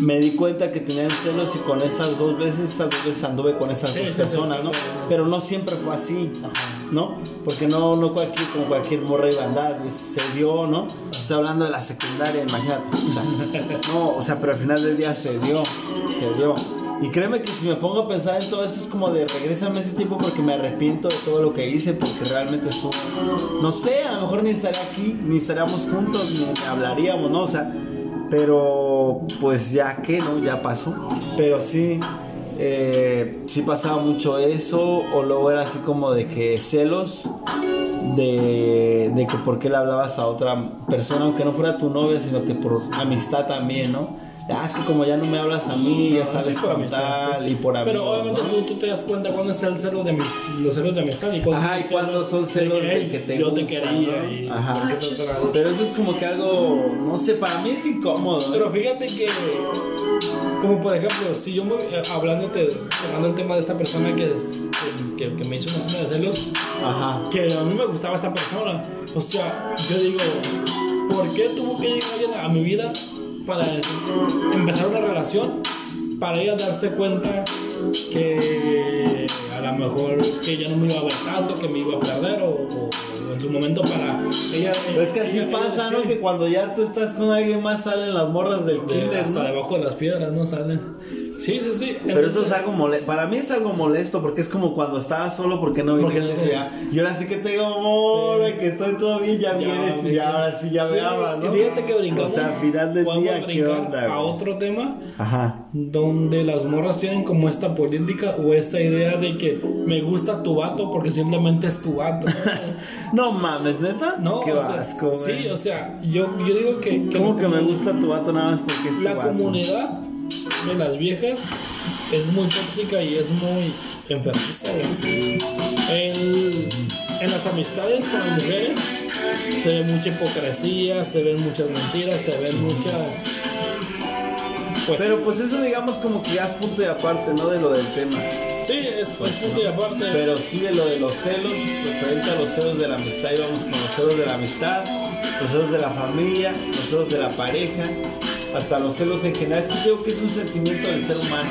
me di cuenta que tenían celos y con esas dos veces, esas dos veces anduve con esas dos personas, ¿no? Pero no siempre fue así, ¿no? Porque no, no cualquier, como cualquier morra iba a andar, se dio, ¿no? Estoy hablando de la secundaria, imagínate. O sea, (laughs) no, o sea, pero al final del día se dio, se dio. Y créeme que si me pongo a pensar en todo eso es como de regresarme ese tiempo porque me arrepiento de todo lo que hice porque realmente estuvo... No sé, a lo mejor ni estaría aquí, ni estaríamos juntos, ni hablaríamos, ¿no? O sea, pero pues ya que, ¿no? Ya pasó. Pero sí, eh, sí pasaba mucho eso o luego era así como de que celos de, de que por qué le hablabas a otra persona, aunque no fuera tu novia, sino que por amistad también, ¿no? Ah, es que como ya no me hablas a mí, ya sabes sí, por tal y por amigos. Pero obviamente tú, tú, te das cuenta cuándo es el celo de mis, los celos de amistad y cuándo Ajá, y cuándo son celos de, que te Yo te quería y Ajá. Pero eso es como que algo, no sé, para mí es incómodo. ¿eh? Pero fíjate que Como por ejemplo, si yo me, eh, hablándote, hablando el tema de esta persona que, es, que, que, me hizo una escena de celos, Ajá. que a mí me gustaba esta persona. O sea, yo digo, ¿por qué tuvo que llegar alguien a mi vida para empezar una relación? Para ella darse cuenta que a lo mejor que ya no me iba a ver tanto, que me iba a perder o, o en su momento para ella. Pero es que así ella- pasa, ella ¿no? sí, Que cuando ya tú estás con alguien más salen las morras del de- kinder, hasta ¿no? debajo de las piedras no salen. Sí, sí, sí. Pero eso es algo molesto. Para mí es algo molesto porque es como cuando estabas solo porque no viniste no- ya. Y ahora sí que tengo amor, Sí. que estoy todo bien, ya, Ya, vienes y ya, ahora sí ya Sí, me amas, ¿no? Fíjate que brincamos. O sea, al final del día, ¿qué onda? A otro tema Ajá. donde las morras tienen como esta política o esta idea de que me gusta tu vato porque simplemente es tu vato. (laughs) No mames, neta. No, Qué o sea, asco. Sí, o sea, yo, yo digo que. que ¿Cómo la que me gusta tu vato nada más porque es tu La vato? comunidad de las viejas es muy tóxica y es muy enfermiza, en las amistades con las mujeres se ve mucha hipocresía, se ven muchas mentiras, se ven muchas. Pero pues eso digamos como que ya es punto y aparte, ¿no? De lo del tema. Sí, es, es punto y aparte. Pero sí de lo de los celos, referente a los celos de la amistad, íbamos con los celos de la amistad, los celos de la familia, los celos de la pareja, hasta los celos en general. Es que digo que es un sentimiento del ser humano.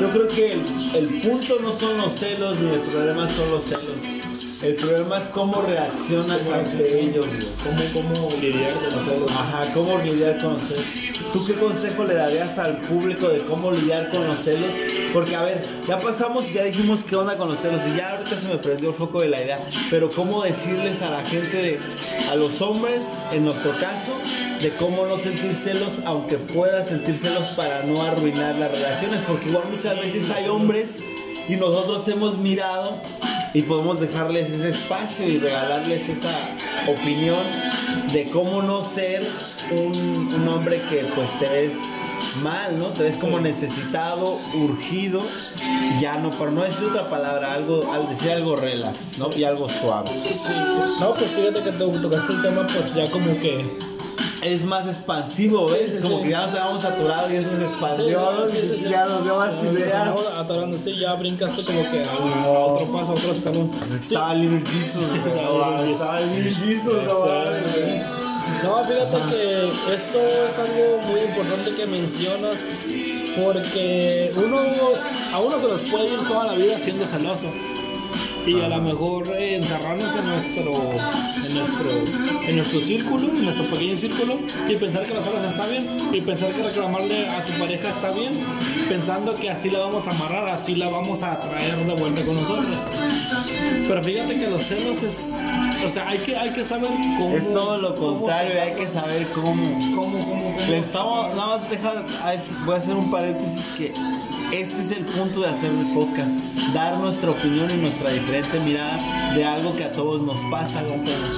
Yo creo que el, el punto no son los celos, ni el problema son los celos. El problema es cómo reaccionas Cómo ante ellos. güey. ¿Cómo, cómo lidiar con los celos? Ajá, cómo lidiar con los celos. ¿Tú qué consejo le darías al público de cómo lidiar con los celos? Porque, a ver, ya pasamos y ya dijimos qué onda con los celos y ya ahorita se me prendió el foco de la idea. Pero, ¿cómo decirles a la gente, de, a los hombres, en nuestro caso, de cómo no sentir celos, aunque pueda sentir celos para no arruinar las relaciones? Porque, igual, muchas veces hay hombres y nosotros hemos mirado y podemos dejarles ese espacio y regalarles esa opinión de cómo no ser un, un hombre que pues te ves mal, ¿no? Te ves como necesitado, urgido, ya no, por no decir otra palabra, algo, al decir algo relax, ¿no? Y algo suave. Sí, no, pues fíjate que to- tocaste el tema, pues ya como que. Es más expansivo, Sí, ¿ves? sí, como sí. que ya nos habíamos saturado y eso se Sí, expandió, sí, sí, sí. ya nos dio más ideas. sí, ya brincaste como que a, a otro paso, a otro escalón. Pues Sí. Estaba (laughs) Little Jesus. Estaba Little Jesus. No, fíjate que eso es algo muy importante que mencionas porque uno a uno se los puede ir toda la vida siendo celoso y a lo mejor eh, encerrarnos en nuestro en nuestro en nuestro círculo, en nuestro pequeño círculo y pensar que los celos está bien y pensar que reclamarle a tu pareja está bien, pensando que así la vamos a amarrar, así la vamos a traer de vuelta con nosotros. Pero fíjate que los celos es, o sea, hay que hay que saber cómo Es todo lo contrario, hay que saber cómo. ¿Cómo, cómo, cómo? Le estamos, nada más deja, a es- voy a hacer un paréntesis que este es el punto de hacer el podcast, dar nuestra opinión y nuestra diferente mirada de algo que a todos nos pasa,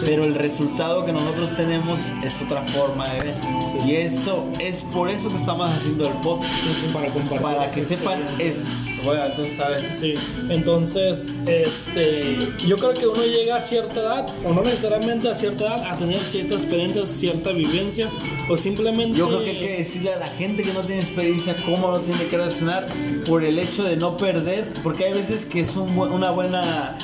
pero el resultado que nosotros tenemos es otra forma de ver. Sí. Y eso es por eso que estamos haciendo el podcast, Sí, sí, para compartir. para que sepan esto. Bueno, entonces saben. Sí, entonces, este, yo creo que uno llega a cierta edad, o no necesariamente a cierta edad, a tener cierta experiencia, cierta vivencia, o simplemente... Yo creo que hay que decirle a la gente que no tiene experiencia cómo no tiene que reaccionar por el hecho de no perder, porque hay veces que es un bu- una buena,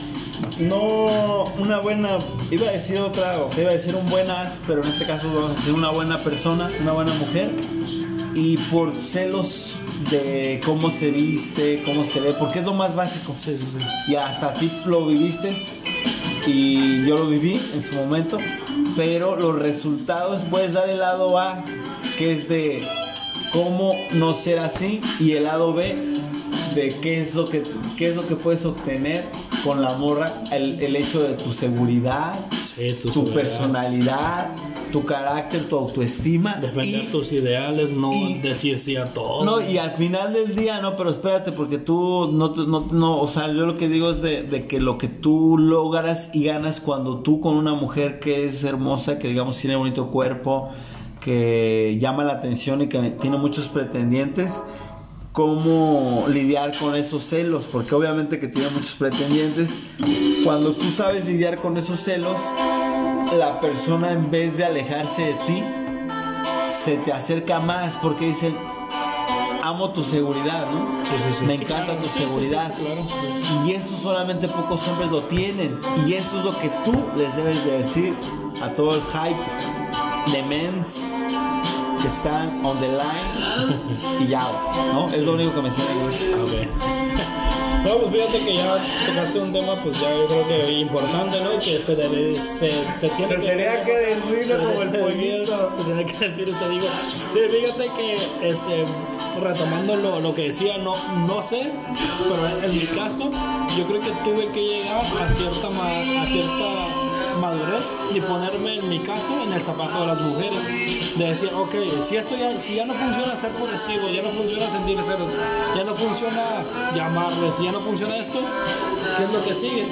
no una buena, iba a decir otra, o sea, iba a decir un buen as, pero en este caso vamos a decir una buena persona, una buena mujer, y por celos de cómo se viste, cómo se ve, porque es lo más básico Sí, sí, sí. y hasta ti lo viviste y yo lo viví en su momento, pero los resultados puedes dar el lado A, que es de cómo no ser así, y el lado B de qué es lo que qué es lo que puedes obtener con la morra, el, el hecho de tu seguridad, Sí, tu tu seguridad, personalidad, tu carácter, tu autoestima Defender y tus ideales, no y- decir sí a todo. no, y al final del día, no, pero espérate, porque tú no, no, no, o sea, yo lo que digo es de, de que lo que tú logras y ganas cuando tú con una mujer que es hermosa, que digamos tiene bonito cuerpo, que llama la atención y que tiene muchos pretendientes, cómo lidiar con esos celos, porque obviamente que tiene muchos pretendientes, cuando tú sabes lidiar con esos celos, la persona en vez de alejarse de ti, se te acerca más porque dicen, amo tu seguridad, ¿no? Sí, sí, sí. Me encanta claro. tu seguridad. claro. Y eso solamente pocos hombres lo tienen. Y eso es lo que tú les debes de decir a todo el hype de mens que están on the line (laughs) y ya, ¿no? Es lo único que me en inglés. Ok. (laughs) No, pues fíjate que ya tocaste un tema, pues ya yo creo que importante, ¿no? Que se debe, se, se tiene Se tenía que decirlo como el se pollito. Se tenía que decir, se digo. Sí, fíjate que, este, retomando lo, lo que decía, no, no sé, pero en mi caso, yo creo que tuve que llegar a cierta, a cierta madurez y ponerme en mi caso en el zapato de las mujeres. De decir ok si esto ya si ya no funciona ser posesivo ya no funciona sentir celos ya no funciona llamarles ya no funciona esto qué es lo que sigue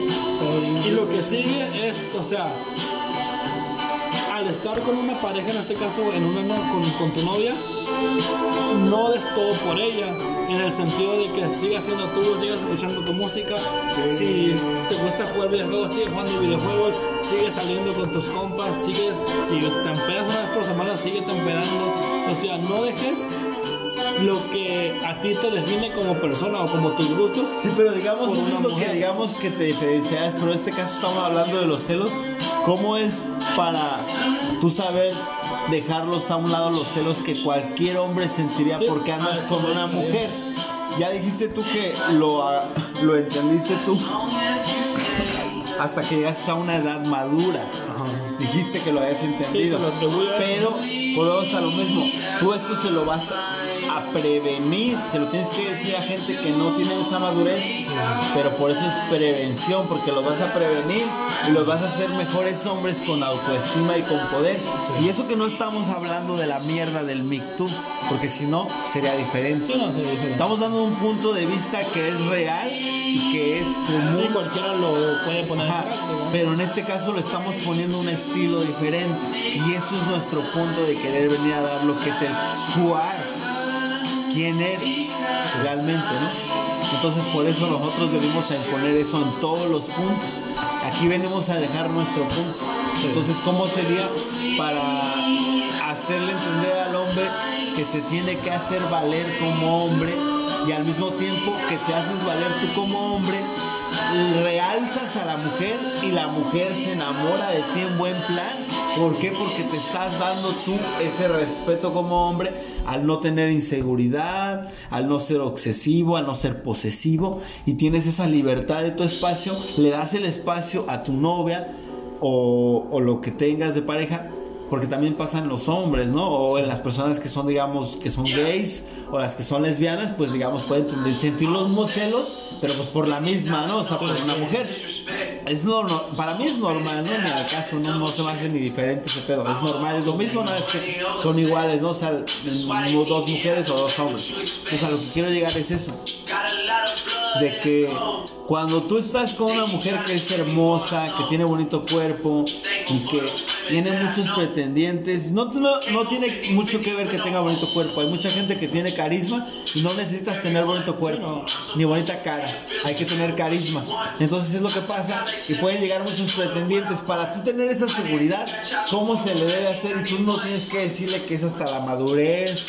y lo que sigue es o sea al estar con una pareja en este caso en una con, con tu novia no des todo por ella, en el sentido de que sigas siendo tú, sigas escuchando tu música, si te gusta jugar videojuegos, sigue jugando videojuegos, sigue saliendo con tus compas, sigue, si te empedas una vez por semana, sigue tempedando, o sea, no dejes lo que a ti te define como persona o como tus gustos. Sí, pero digamos, eso es lo mujer. que digamos que te diferencias, pero en este caso estamos hablando de los celos. ¿Cómo es para tú saber dejarlos a un lado los celos que cualquier hombre sentiría Sí, porque andas ah, con una mujer? Ya dijiste tú que lo, ah, lo entendiste tú hasta que llegaste a una edad madura. Dijiste que lo habías entendido. se lo pero volvemos a lo mismo. Tú esto se lo vas a, a prevenir. Se lo tienes que decir a gente que no tiene esa madurez. Pero por eso es prevención, porque lo vas a prevenir y los vas a hacer mejores hombres con autoestima y con poder. Sí. Y eso que no estamos hablando de la mierda del MeToo, porque si no sería diferente. Sí, no, sí, diferente. Estamos dando un punto de vista que es real y que es Y común. cualquiera lo puede poner Ajá, en práctica. pero en este caso lo estamos poniendo un estilo diferente y eso es nuestro punto de querer venir a dar lo que es el jugar quién eres realmente, ¿no? Entonces por eso nosotros venimos a imponer eso en todos los puntos. Aquí venimos a dejar nuestro punto. Entonces, ¿cómo sería para hacerle entender al hombre que se tiene que hacer valer como hombre y al mismo tiempo que te haces valer tú como hombre, realzas a la mujer y la mujer se enamora de ti en buen plan? ¿Por qué? Porque te estás dando tú ese respeto como hombre al no tener inseguridad, al no ser obsesivo, al no ser posesivo y tienes esa libertad de tu espacio, le das el espacio a tu novia o, o lo que tengas de pareja, porque también pasan los hombres, ¿no? O en las personas que son, digamos, que son gays o las que son lesbianas, pues digamos, pueden tener- sentir los mismos celos, pero pues por la misma, ¿no? O sea, por una mujer. Es no, no- para mí es normal, ¿no? Ni al caso, no, no se me hace ni diferente ese pedo. Es normal, es lo mismo, no es que son iguales, ¿no? O sea, dos mujeres o dos hombres. O sea, lo que quiero llegar es eso de que cuando tú estás con una mujer que es hermosa, que tiene bonito cuerpo y que tiene muchos pretendientes, no, no, no tiene mucho que ver que tenga bonito cuerpo. Hay mucha gente que tiene carisma y no necesitas tener bonito cuerpo ni bonita cara. Hay que tener carisma. Entonces es lo que pasa y pueden llegar muchos pretendientes. Para tú tener esa seguridad, ¿cómo se le debe hacer? Y tú no tienes que decirle que es hasta la madurez.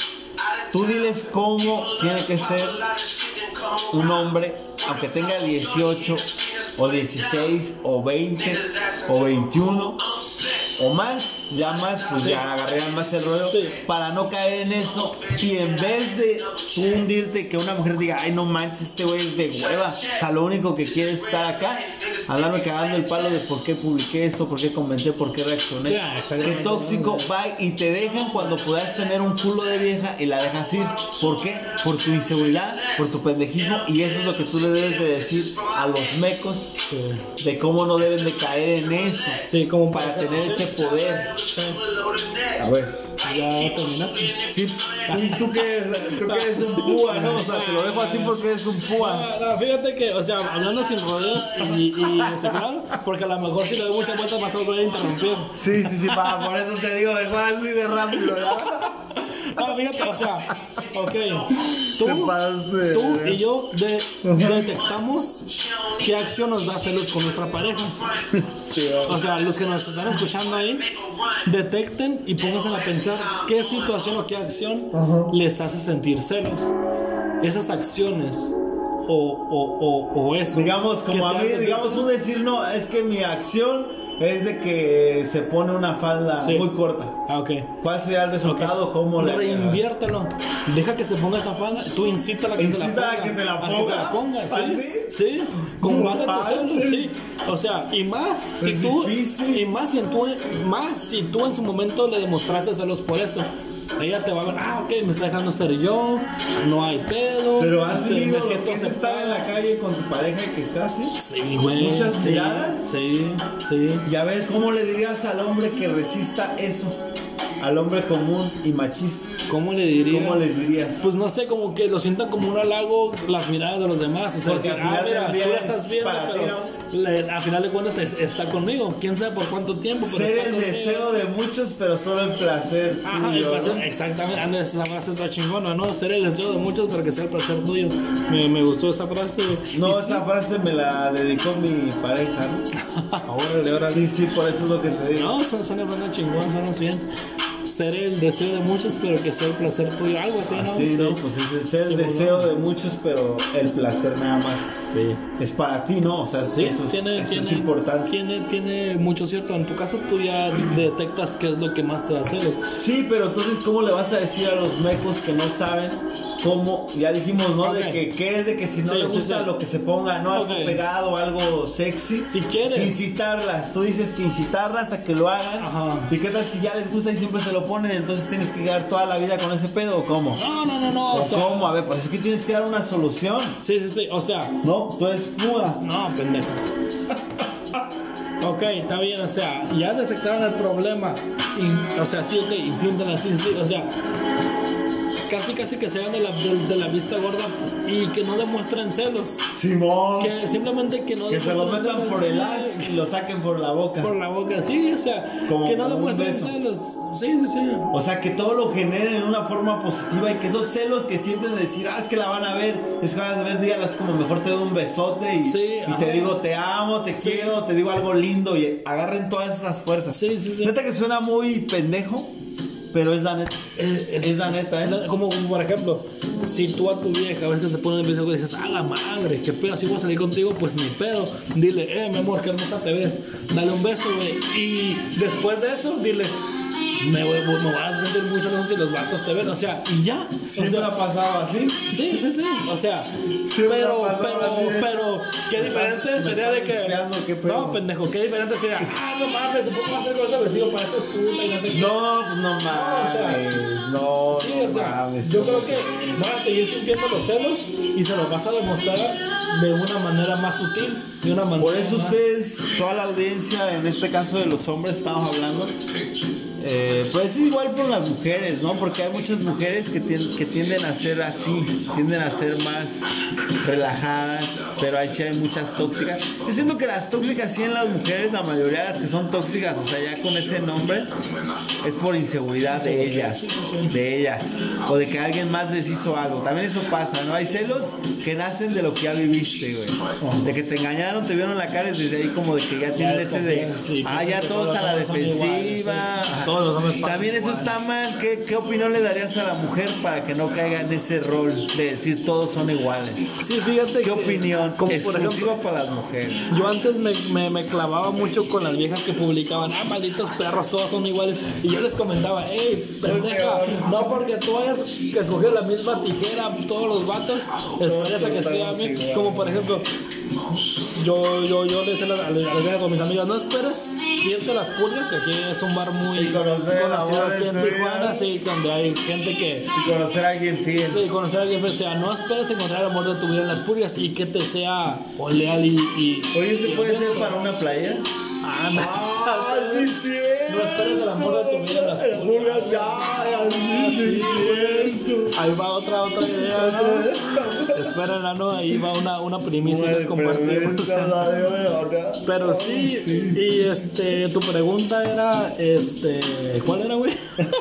Tú diles cómo tiene que ser un hombre, aunque tenga 18 o 16 o 20 o 21 o más, ya más, pues ya agarrarían más el rollo Sí. para no caer en eso y en vez de tú hundirte que una mujer diga, ay no manches, este güey es de hueva, o sea, lo único que quiere es estar acá, andarme cagando el palo de por qué publiqué esto, por qué comenté, por qué reaccioné, Sí, qué tóxico, va y te dejan cuando puedas tener un culo de vieja y la dejas ir, ¿por qué? Por tu inseguridad, por tu pendejismo y eso es lo que tú le debes de decir a los mecos Sí. de cómo no deben de caer en eso Sí, como para tener sí. ese poder. Sí. A ver. Ya terminaste. Sí, tú, tú que eres, tú que eres un púa, ¿no? O sea, te lo dejo a ti porque eres un púa. No, no, fíjate que, o sea, hablando sin rodeos y, y este, claro, porque a lo mejor si le doy muchas vueltas vas a volver a interrumpir. Sí, sí, sí, pa, por eso te digo, mejor así de rápido, ¿ya? No, fíjate, o sea, ok, tú, tú y yo de- detectamos qué acción nos da celos con nuestra pareja. Sí, O sea, los que nos están escuchando ahí, detecten y pónganse a pensar qué situación o qué acción les hace sentir celos. esas acciones o, o, o, o eso. Digamos, como a mí, digamos, un decir, no, es que mi acción es de que se pone una falda Sí. muy corta. Ah, ok. ¿Cuál sería el resultado? ¿Cómo le Reinviértelo. Deja que se ponga esa falda. Tú incítala a que se la Incítala ponga. a que se la A que se ponga. la ponga, sí. ¿Así? Sí. No tus celos, manches. sí. O sea, y más si Es tú. difícil. Y más si tú, y más si tú en su momento le demostraste celos por eso. Ella te va a ver, ah, ok, me está dejando ser yo, no hay pedo. Pero has este, vivido lo que es estar en la calle con tu pareja y que está así. Sí, güey. Muchas sí, miradas. Sí, sí. Y a ver, ¿cómo le dirías al hombre que resista eso? Al hombre común y machista. ¿Cómo le diría? ¿Cómo les dirías? Pues no sé, como que lo sientan como un halago las miradas de los demás. O sea, Porque decir, al final ah, mira, tú la estás viendo, para ti, pero le- al final de cuentas es- está conmigo. Quién sabe por cuánto tiempo. pero Ser el conmigo. deseo de muchos, pero solo el placer Ajá, el tuyo, placer, ¿no? exactamente. Anda, esa frase está chingona, ¿no? Ser el deseo de muchos, pero que sea el placer tuyo. Me, me gustó esa frase. No, Y esa frase me la dedicó mi pareja, ¿no? sí, (laughs) órale, órale. Sí, sí, por eso es lo que te digo. No, son, son buena chingón, suenas bien. Ser el deseo de muchos, pero que sea el placer tuyo. Algo así, ¿no? Así, Sí. ¿no? Pues es el ser el deseo de muchos, pero el placer nada más Sí. es para ti, ¿no? O sea, Sí, eso, es, tiene, eso tiene, es importante. Tiene, tiene mucho cierto. En tu caso, tú ya detectas qué es lo que más te da celos. Sí, pero entonces, ¿cómo le vas a decir a los mecos que no saben cómo? Ya dijimos, ¿no? De que, ¿qué es de que si no Sí, le gusta sí. lo que se ponga, ¿no? Algo pegado, algo sexy. Si quieres. Incitarlas, tú dices que incitarlas a que lo hagan. Ajá. ¿Y qué tal si ya les gusta y siempre se lo ponen? Entonces tienes que quedar toda la vida con ese pedo o cómo? No, no, no, no. ¿O O sea, cómo? A ver, pues es que tienes que dar una solución. Sí, sí, sí. O sea, No, tú eres púa. no, pendejo. Ok, está bien, o sea, ya detectaron el problema. O sea, sí, ok, insíntala, sí, sí, o sea, casi, casi que se hagan de la, de, de la vista gorda y que no demuestren celos. Simón. Que simplemente que no Que se los metan celos, por el as y lo saquen por la boca. Por la boca, sí, o sea, Como- que no demuestren celos. Sí, sí, sí. O sea, que todo lo generen en una forma positiva y que esos celos que sienten de decir, ah, es que la van a ver, es que van a ver, díganlas como mejor te doy un besote y, Sí, y te digo te amo, te Sí. quiero, te digo algo lindo y agarren todas esas fuerzas. Sí, sí, sí. Neta que suena muy pendejo, pero es la neta. Es la neta, ¿eh? la- Como, como por ejemplo, si tú a tu vieja a veces se pone en el y dices, a la madre, qué pedo, si voy a salir contigo, pues ni pedo. Dile, eh, mi amor, qué hermosa te ves. Dale un beso, güey. Y después de eso, dile, me voy, me voy a sentir muy celoso si los vatos te ven. O sea, y ya. O Siempre sea, ha pasado así. Sí, sí, sí. O sea, Siempre pero, pero, así, pero, qué diferente estás- sería de que. qué pedo. no, pendejo, qué diferente sería. Ah, no mames, ¿por qué vas a hacer cosas vestido para esas puta y no sé qué? No, pues no mames, o sea, no, Sí, no o sea, mames, yo no. creo que vas a seguir sintiendo los celos y se los vas a demostrar de una manera más sutil, de una manera Por eso más- ustedes, toda la audiencia, en este caso de los hombres, estamos hablando. Eh, pues es igual por las mujeres, ¿no? Porque hay muchas mujeres que, tien- que tienden a ser así, tienden a ser más relajadas, pero ahí sí hay muchas tóxicas. Yo siento que las tóxicas sí en las mujeres, la mayoría de las que son tóxicas, o sea, ya con ese nombre, es por inseguridad de ellas, de ellas, o de que alguien más les hizo algo. También eso pasa, ¿no? Hay celos que nacen de lo que ya viviste, güey. De que te engañaron, te vieron la cara y desde ahí como de que ya tienen ese de, ah, piensan ya todos a la defensiva. Ajá. Todos los hombres pasan También eso igual. está mal. ¿Qué, ¿Qué opinión le darías a la mujer para que no caiga en ese rol de decir todos son iguales? Sí, fíjate ¿Qué que- opinión? Como por Exclusiva ejemplo, para las mujeres. yo antes me, me, me clavaba mucho con las viejas que publicaban, ah, malditos perros, todos son iguales. Y yo les comentaba, hey, pendeja, no porque tú hayas que escoger la misma tijera, todos los vatos, espera hasta que sea iguales. Como por ejemplo, yo, yo, yo le decía a las, a las viejas o a mis amigas, no esperes irte a las pulgas, que aquí es un bar muy Y conocer el amor de tu vida. Tijuana, sí, donde hay gente que Y conocer a alguien fiel. Sí, conocer a alguien, o sea, no esperes encontrar el amor de tu vida en las pulgas y que te sea leal y. y Oye, ¿se y puede ser para una playera? Ah, no. Ah, sí, sí. No esperes el amor de tu vida las pulgas. ya, Ah, sí, sí, cierto. Ahí va otra, otra idea, ¿no? Espera, ¿no? Ahí va una, una primicia que les compartimos. Pero sí, y este, tu pregunta era, este, ¿cuál era, güey?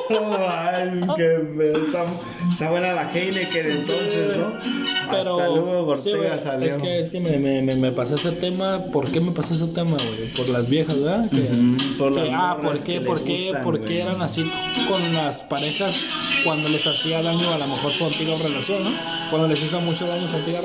Ay, qué feo. Está, está buena la Heineken entonces, ¿no? Pero, Hasta luego sí, Ortega güey, salió. es que, es que me, me, me, me pasó ese tema. ¿Por qué me pasó ese tema, güey? Por las viejas, ¿verdad? Que, Ujú, por las ah, ¿por qué, que por qué, gustan, por qué eran así con las parejas cuando les hacía daño a lo mejor su antigua relación, ¿no? Cuando les hizo mucho daño su antigua,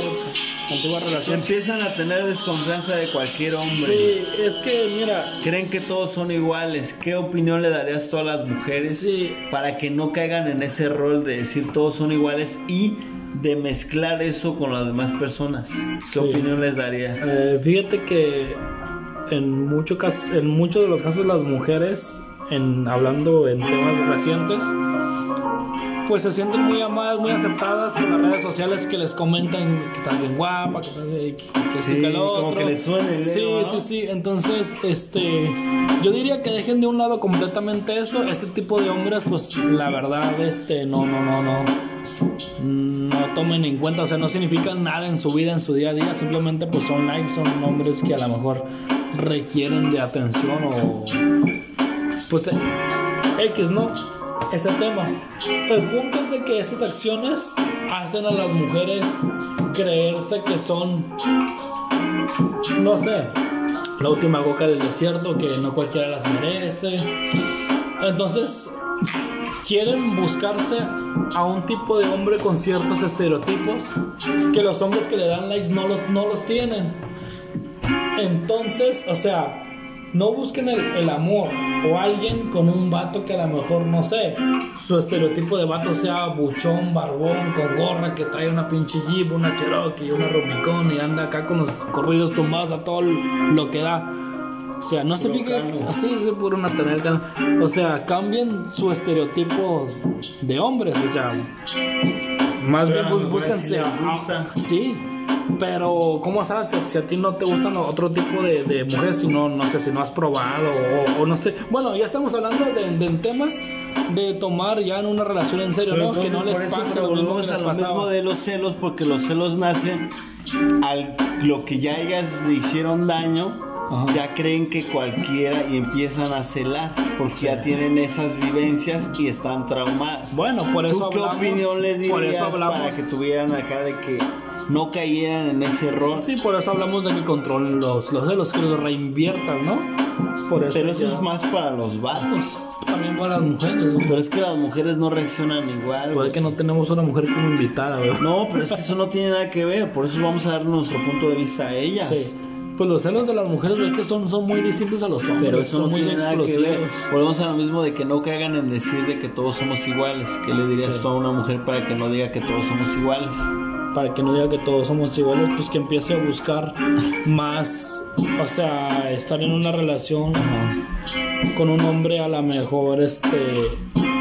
antigua relación. Empiezan a tener desconfianza de cualquier hombre. Sí, es que mira, Creen que todos son iguales. ¿Qué opinión le darías tú a las mujeres Sí. para que no caigan en ese rol de decir todos son iguales y de mezclar eso con las demás personas? ¿Qué Sí. opinión les darías? Eh, fíjate que en, mucho caso, en muchos de los casos las mujeres, en, hablando en temas recientes, pues se sienten muy amadas, muy aceptadas por las redes sociales que les comentan que estás bien guapa, que, estás- que, que sí, Sí, que lo como otro. que les suena el Sí, sí, sí. Entonces, este, yo diría que dejen de un lado completamente eso. Ese tipo de hombres, pues la verdad, este, no, no, no, no no tomen en cuenta, o sea, no significan nada en su vida, en su día a día, simplemente pues son likes, son hombres que a lo mejor requieren de atención o pues eh, X, ¿no? Ese tema. El punto es de que esas acciones hacen a las mujeres creerse que son, no sé, la última boca del desierto, que no cualquiera las merece. Entonces, quieren buscarse a un tipo de hombre con ciertos estereotipos que los hombres que le dan likes no los, no los tienen. Entonces, o sea, no busquen el, el amor o alguien con un vato que a lo mejor, no sé, su estereotipo de vato sea buchón, barbón, con gorra, que trae una pinche Jeep, una Cherokee, una Rubicon y anda acá con los corridos tumbados a todo lo que da. O sea, no se fijen, así es puro Nathaniel Cano. O sea, cambien su estereotipo de hombres, o sea, más Pero bien búsquense. gusta. sí, pero ¿cómo sabes si, si a ti no te gustan otro tipo de, de mujeres si no, no sé, si no has probado o, o no sé? Bueno, ya estamos hablando de, de temas de tomar ya en una relación en serio, Pero ¿no? Que no les por eso lo mismo que a lo mismo de los celos, porque los celos nacen al lo que ya ellas le hicieron daño. Ajá. Ya creen que cualquiera y empiezan a celar porque ya tienen esas vivencias y están traumadas. Bueno, por eso ¿Tú qué hablamos- opinión les dirías para que tuvieran acá de que no cayeran en ese error? Sí, por eso hablamos de que controlen los, los celos, que los reinviertan, ¿no? Por eso Pero eso ya- es más para los vatos. también para las mujeres, ¿no? Pero es que las mujeres no reaccionan igual. Puede que no tenemos una mujer como invitada, güey. No, pero es que eso no tiene nada que ver. Por eso vamos a dar nuestro punto de vista a ellas. Sí. Pues los celos de las mujeres, güey, que son, son muy distintos a los hombres. Pero eso son no muy explosivos. Volvemos a lo mismo de que no caigan en decir de que todos somos iguales. ¿Qué le dirías Sí. tú a una mujer para que no diga que todos somos iguales? Para que no diga que todos somos iguales, pues que empiece a buscar más, o sea, estar en una relación con un hombre a lo mejor, este,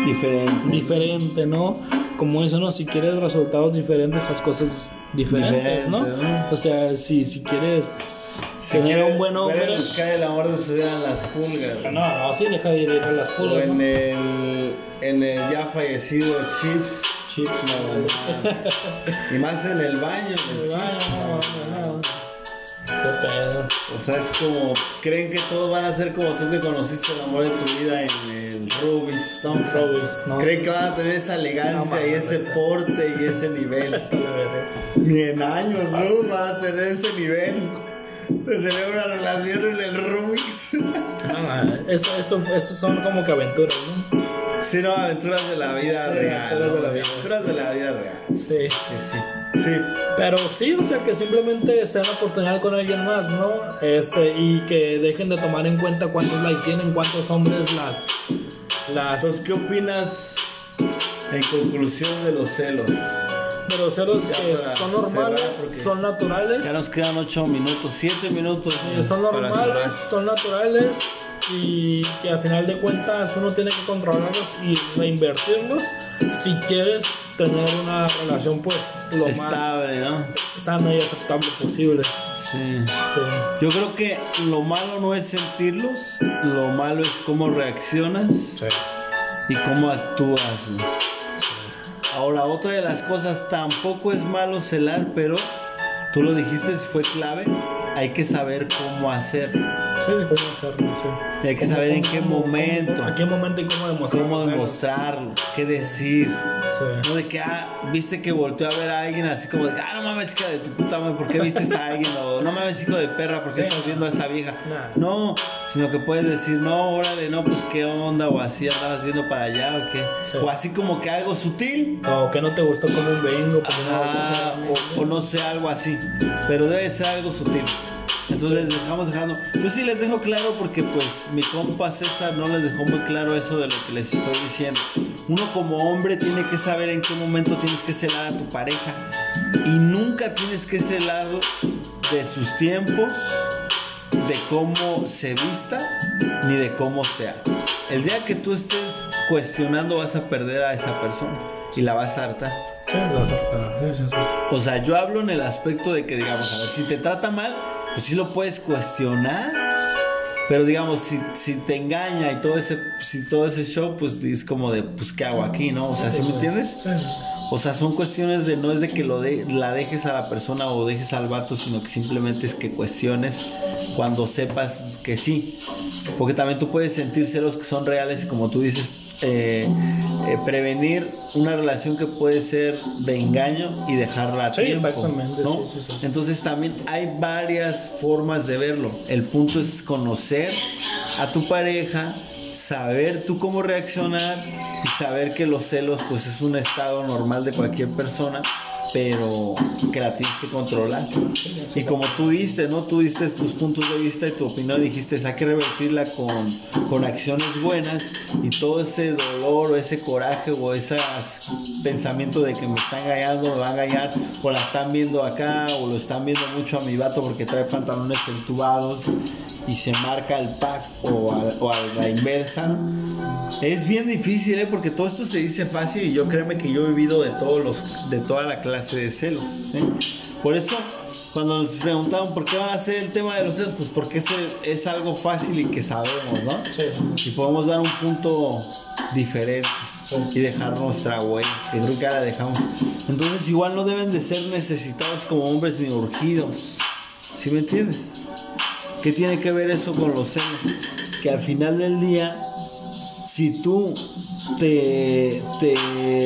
Diferente. diferente, ¿no? Como eso, ¿no? Si quieres resultados diferentes, haz cosas diferentes, ¿no? ¿no? O sea, si, si quieres Si tener quiere- un buen hombre... buscar el amor de su vida en las pulgas. No, no, sí, deja de ir a las O pulgas, en ¿no? el, en el ya fallecido Chips. Chips, No. Y más en el baño Chips. no, no, no. Qué pedo. O sea, es como, creen que todos van a ser como tú que conociste el amor de tu vida en el Rubis, ¿no? Rubis, ¿no? Creen que van a tener esa elegancia No, y ese porte y ese nivel. (laughs) Ni en años, ¿no? Van a tener ese nivel de tener una relación en el Rubik's. No, eso, eso, eso son como que aventuras, ¿no? Sí, no, aventuras de la vida Sí, real. aventuras ¿no? de la vida. Aventuras de la vida real. Sí. Sí, sí. Sí. Pero sí, o sea, que simplemente se den la oportunidad con alguien más, ¿no? Este, y que dejen de tomar en cuenta cuántos likes tienen, cuántos hombres las. las Entonces, ¿qué opinas en conclusión de los celos? de los celos Ya que son normales, son naturales. Ya nos quedan 8 minutos, 7 minutos. Son normales, son naturales y que al final de cuentas uno tiene que controlarlos y reinvertirlos si quieres tener una relación pues lo más Estable, ¿no? sana y aceptable posible. Sí. Sí. Yo creo que lo malo no es sentirlos, lo malo es cómo reaccionas y cómo actúas. ¿no? Ahora, otra de las cosas, tampoco es malo celar, pero tú lo dijiste, fue clave, hay que saber cómo hacer. Sí, cómo hacerlo, sí. Y hay que saber en qué momento. ¿En qué momento y cómo demostrarlo? Cómo demostrarlo, qué decir. Sí. No de que, ah, viste que volteó a ver a alguien así como de ah, no mames, hija de tu puta madre, ¿por qué viste a alguien? O no mames, hijo de perra, ¿por qué estás viendo a esa vieja? No, sino que puedes decir, no, órale, no, pues qué onda, o así andabas viendo para allá, o qué. Sí. O así como que algo sutil. O que no te gustó como vengo, porque Ajá, o, o no sé, algo así. Pero debe ser algo sutil. Entonces dejamos dejando. Yo sí les dejo claro porque pues mi compa César no les dejó muy claro eso de lo que les estoy diciendo. Uno como hombre tiene que saber en qué momento tienes que celar a tu pareja. Y nunca tienes que celar de sus tiempos, de cómo se vista, ni de cómo sea. El día que tú estés cuestionando vas a perder a esa persona y la vas a hartar. Sí, lo vas a hartar. Sí, sí. O sea, yo hablo en el aspecto de que, digamos, a ver, si te trata mal, pues sí lo puedes cuestionar. Pero digamos, si, si te engaña y todo ese, si todo ese show, pues es como de, pues, ¿qué hago aquí, no? O sea, ¿sí me entiendes? O sea, son cuestiones de, no es de que lo de, la dejes a la persona o dejes al vato, sino que simplemente es que cuestiones cuando sepas que sí. Porque también tú puedes sentir celos que son reales y como tú dices, eh, eh, prevenir una relación que puede ser de engaño y dejarla a Sí, tiempo. ¿no? sí, sí, sí. Entonces también hay varias formas de verlo. El punto es conocer a tu pareja, saber tú cómo reaccionar y saber que los celos pues es un estado normal de cualquier persona, pero que la tienes que controlar. Y como tú dices, ¿no? Tú diste tus puntos de vista y tu opinión, dijiste, hay que revertirla con, con acciones buenas y todo ese dolor o ese coraje o ese pensamiento de que me están engañando, me van a engañar, o la están viendo acá, o lo están viendo mucho a mi vato porque trae pantalones entubados y se marca el pack o a, o a la inversa. Es bien difícil, ¿eh? Porque todo esto se dice fácil y yo créeme que yo he vivido de todos los, de toda la clase de celos. ¿eh? Por eso, cuando nos preguntaban por qué van a hacer el tema de los celos, pues porque es, es algo fácil y que sabemos, ¿no? Sí. Y podemos dar un punto diferente y dejar nuestra huella, que creo que ahora dejamos. Entonces igual no deben de ser necesitados como hombres ni urgidos. ¿Sí me entiendes? ¿Qué tiene que ver eso con los celos? Que al final del día, si tú te,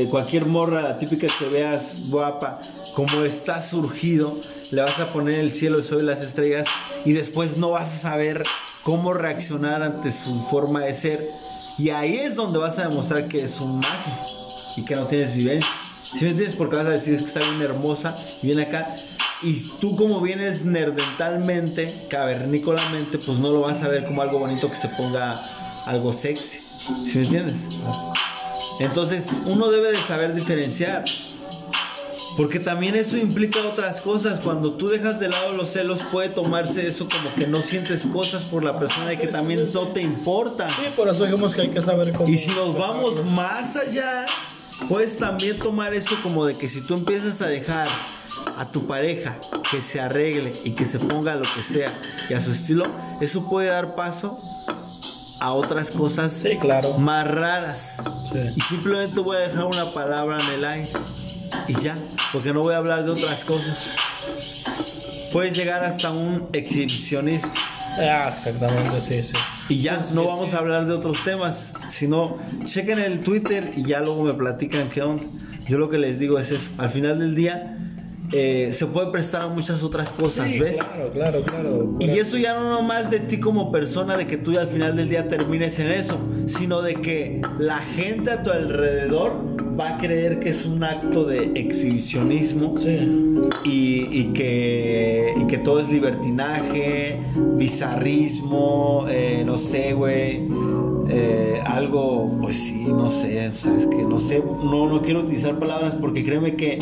cualquier morra, la típica que veas guapa, como está surgido, le vas a poner el cielo y soy las estrellas y después no vas a saber cómo reaccionar ante su forma de ser. Y ahí es donde vas a demostrar que es un mago y que no tienes vivencia. Si me entiendes? Porque vas a decir que está bien hermosa y viene acá. Y tú como vienes nerdentalmente, cavernícolamente, pues no lo vas a ver como algo bonito que se ponga algo sexy. ¿Sí me entiendes? Entonces uno debe de saber diferenciar. Porque también eso implica otras cosas. Cuando tú dejas de lado los celos, puede tomarse eso como que no sientes cosas por la persona y que también no te importa. Sí, por eso dijimos que hay que saber cómo. Y si nos vamos más allá, puedes también tomar eso como de que si tú empiezas a dejar a tu pareja que se arregle y que se ponga lo que sea y a su estilo, eso puede dar paso a otras cosas Sí, claro. más raras. Sí. Y simplemente voy a dejar una palabra en el aire y ya, porque no voy a hablar de otras cosas. Puedes llegar hasta un exhibicionismo. Ah, exactamente, sí, sí. Y ya no vamos a hablar de otros temas, sino chequen el Twitter y ya luego me platican qué onda. Yo lo que les digo es eso, al final del día eh, se puede prestar a muchas otras cosas, Sí, ¿ves? Claro, claro, claro. Y eso ya no nomás de ti como persona, de que tú al final del día termines en eso, sino de que la gente a tu alrededor va a creer que es un acto de exhibicionismo Sí. y, y que, y que todo es libertinaje, bizarrismo, eh, no sé, güey. eh, algo, pues sí, no sé, o sea, es que no sé, no, no quiero utilizar palabras porque créeme que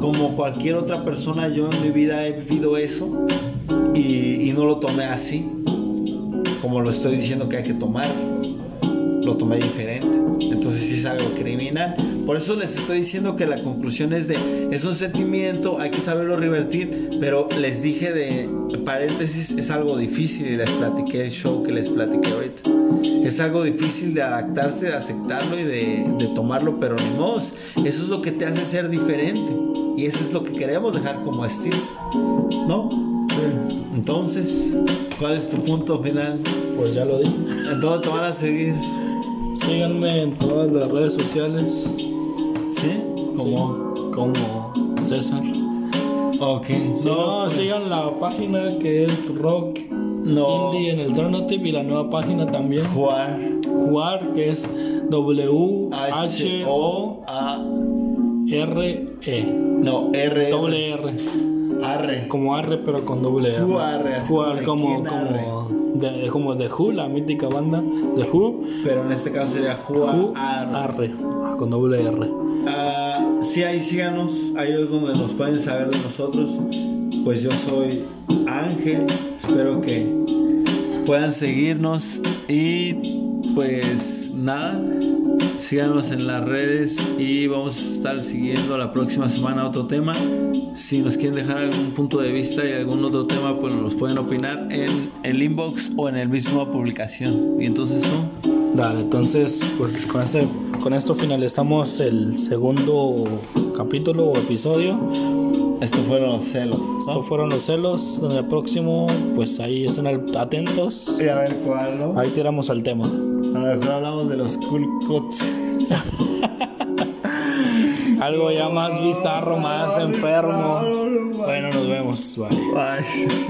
como cualquier otra persona yo en mi vida he vivido eso y, y no lo tomé así, como lo estoy diciendo que hay que tomar, lo tomé diferente. Entonces sí es algo criminal. Por eso les estoy diciendo que la conclusión es de, es un sentimiento, hay que saberlo revertir, pero les dije de paréntesis, es algo difícil y les platiqué el show que les platiqué ahorita. Es algo difícil de adaptarse, de aceptarlo y de, de tomarlo, pero ni modo. Eso es lo que te hace ser diferente. Y eso es lo que queremos dejar como estilo. ¿No? Sí. Entonces, ¿cuál es tu punto final? Pues ya lo dije. ¿En dónde te van a seguir? Síganme en todas las redes sociales. ¿Sí? Como, como César. Ok. No, solo, sigan la página que es Rock No. Indie en Alternative y la nueva página también. Jugar. Jugar que es W H H O O A. R E. No, R. Doble R. R. Como R pero con doble R. Jugar, así Jugar como como, de arre. como, de Who, la mítica banda de Who. Pero en este caso sería Who jugar. Arre. Con doble R. Ah, sí, ahí síganos, ahí es donde nos pueden saber de nosotros. Pues yo soy Ángel, espero que puedan seguirnos y pues nada, síganos en las redes y vamos a estar siguiendo la próxima semana otro tema. Si nos quieren dejar algún punto de vista y algún otro tema, pues nos pueden opinar en el inbox o en el mismo publicación. Y entonces tú, Dale, entonces, pues con, ese, con esto finalizamos el segundo capítulo o episodio. estos fueron los celos. ¿no? Estos fueron los celos. En el próximo, pues ahí estén atentos. Y a ver cuál, ¿no? Ahí tiramos al tema. A lo mejor hablamos de los cool cuts. Algo ya más bizarro, más enfermo. Bueno, nos vemos. Bye. Bye.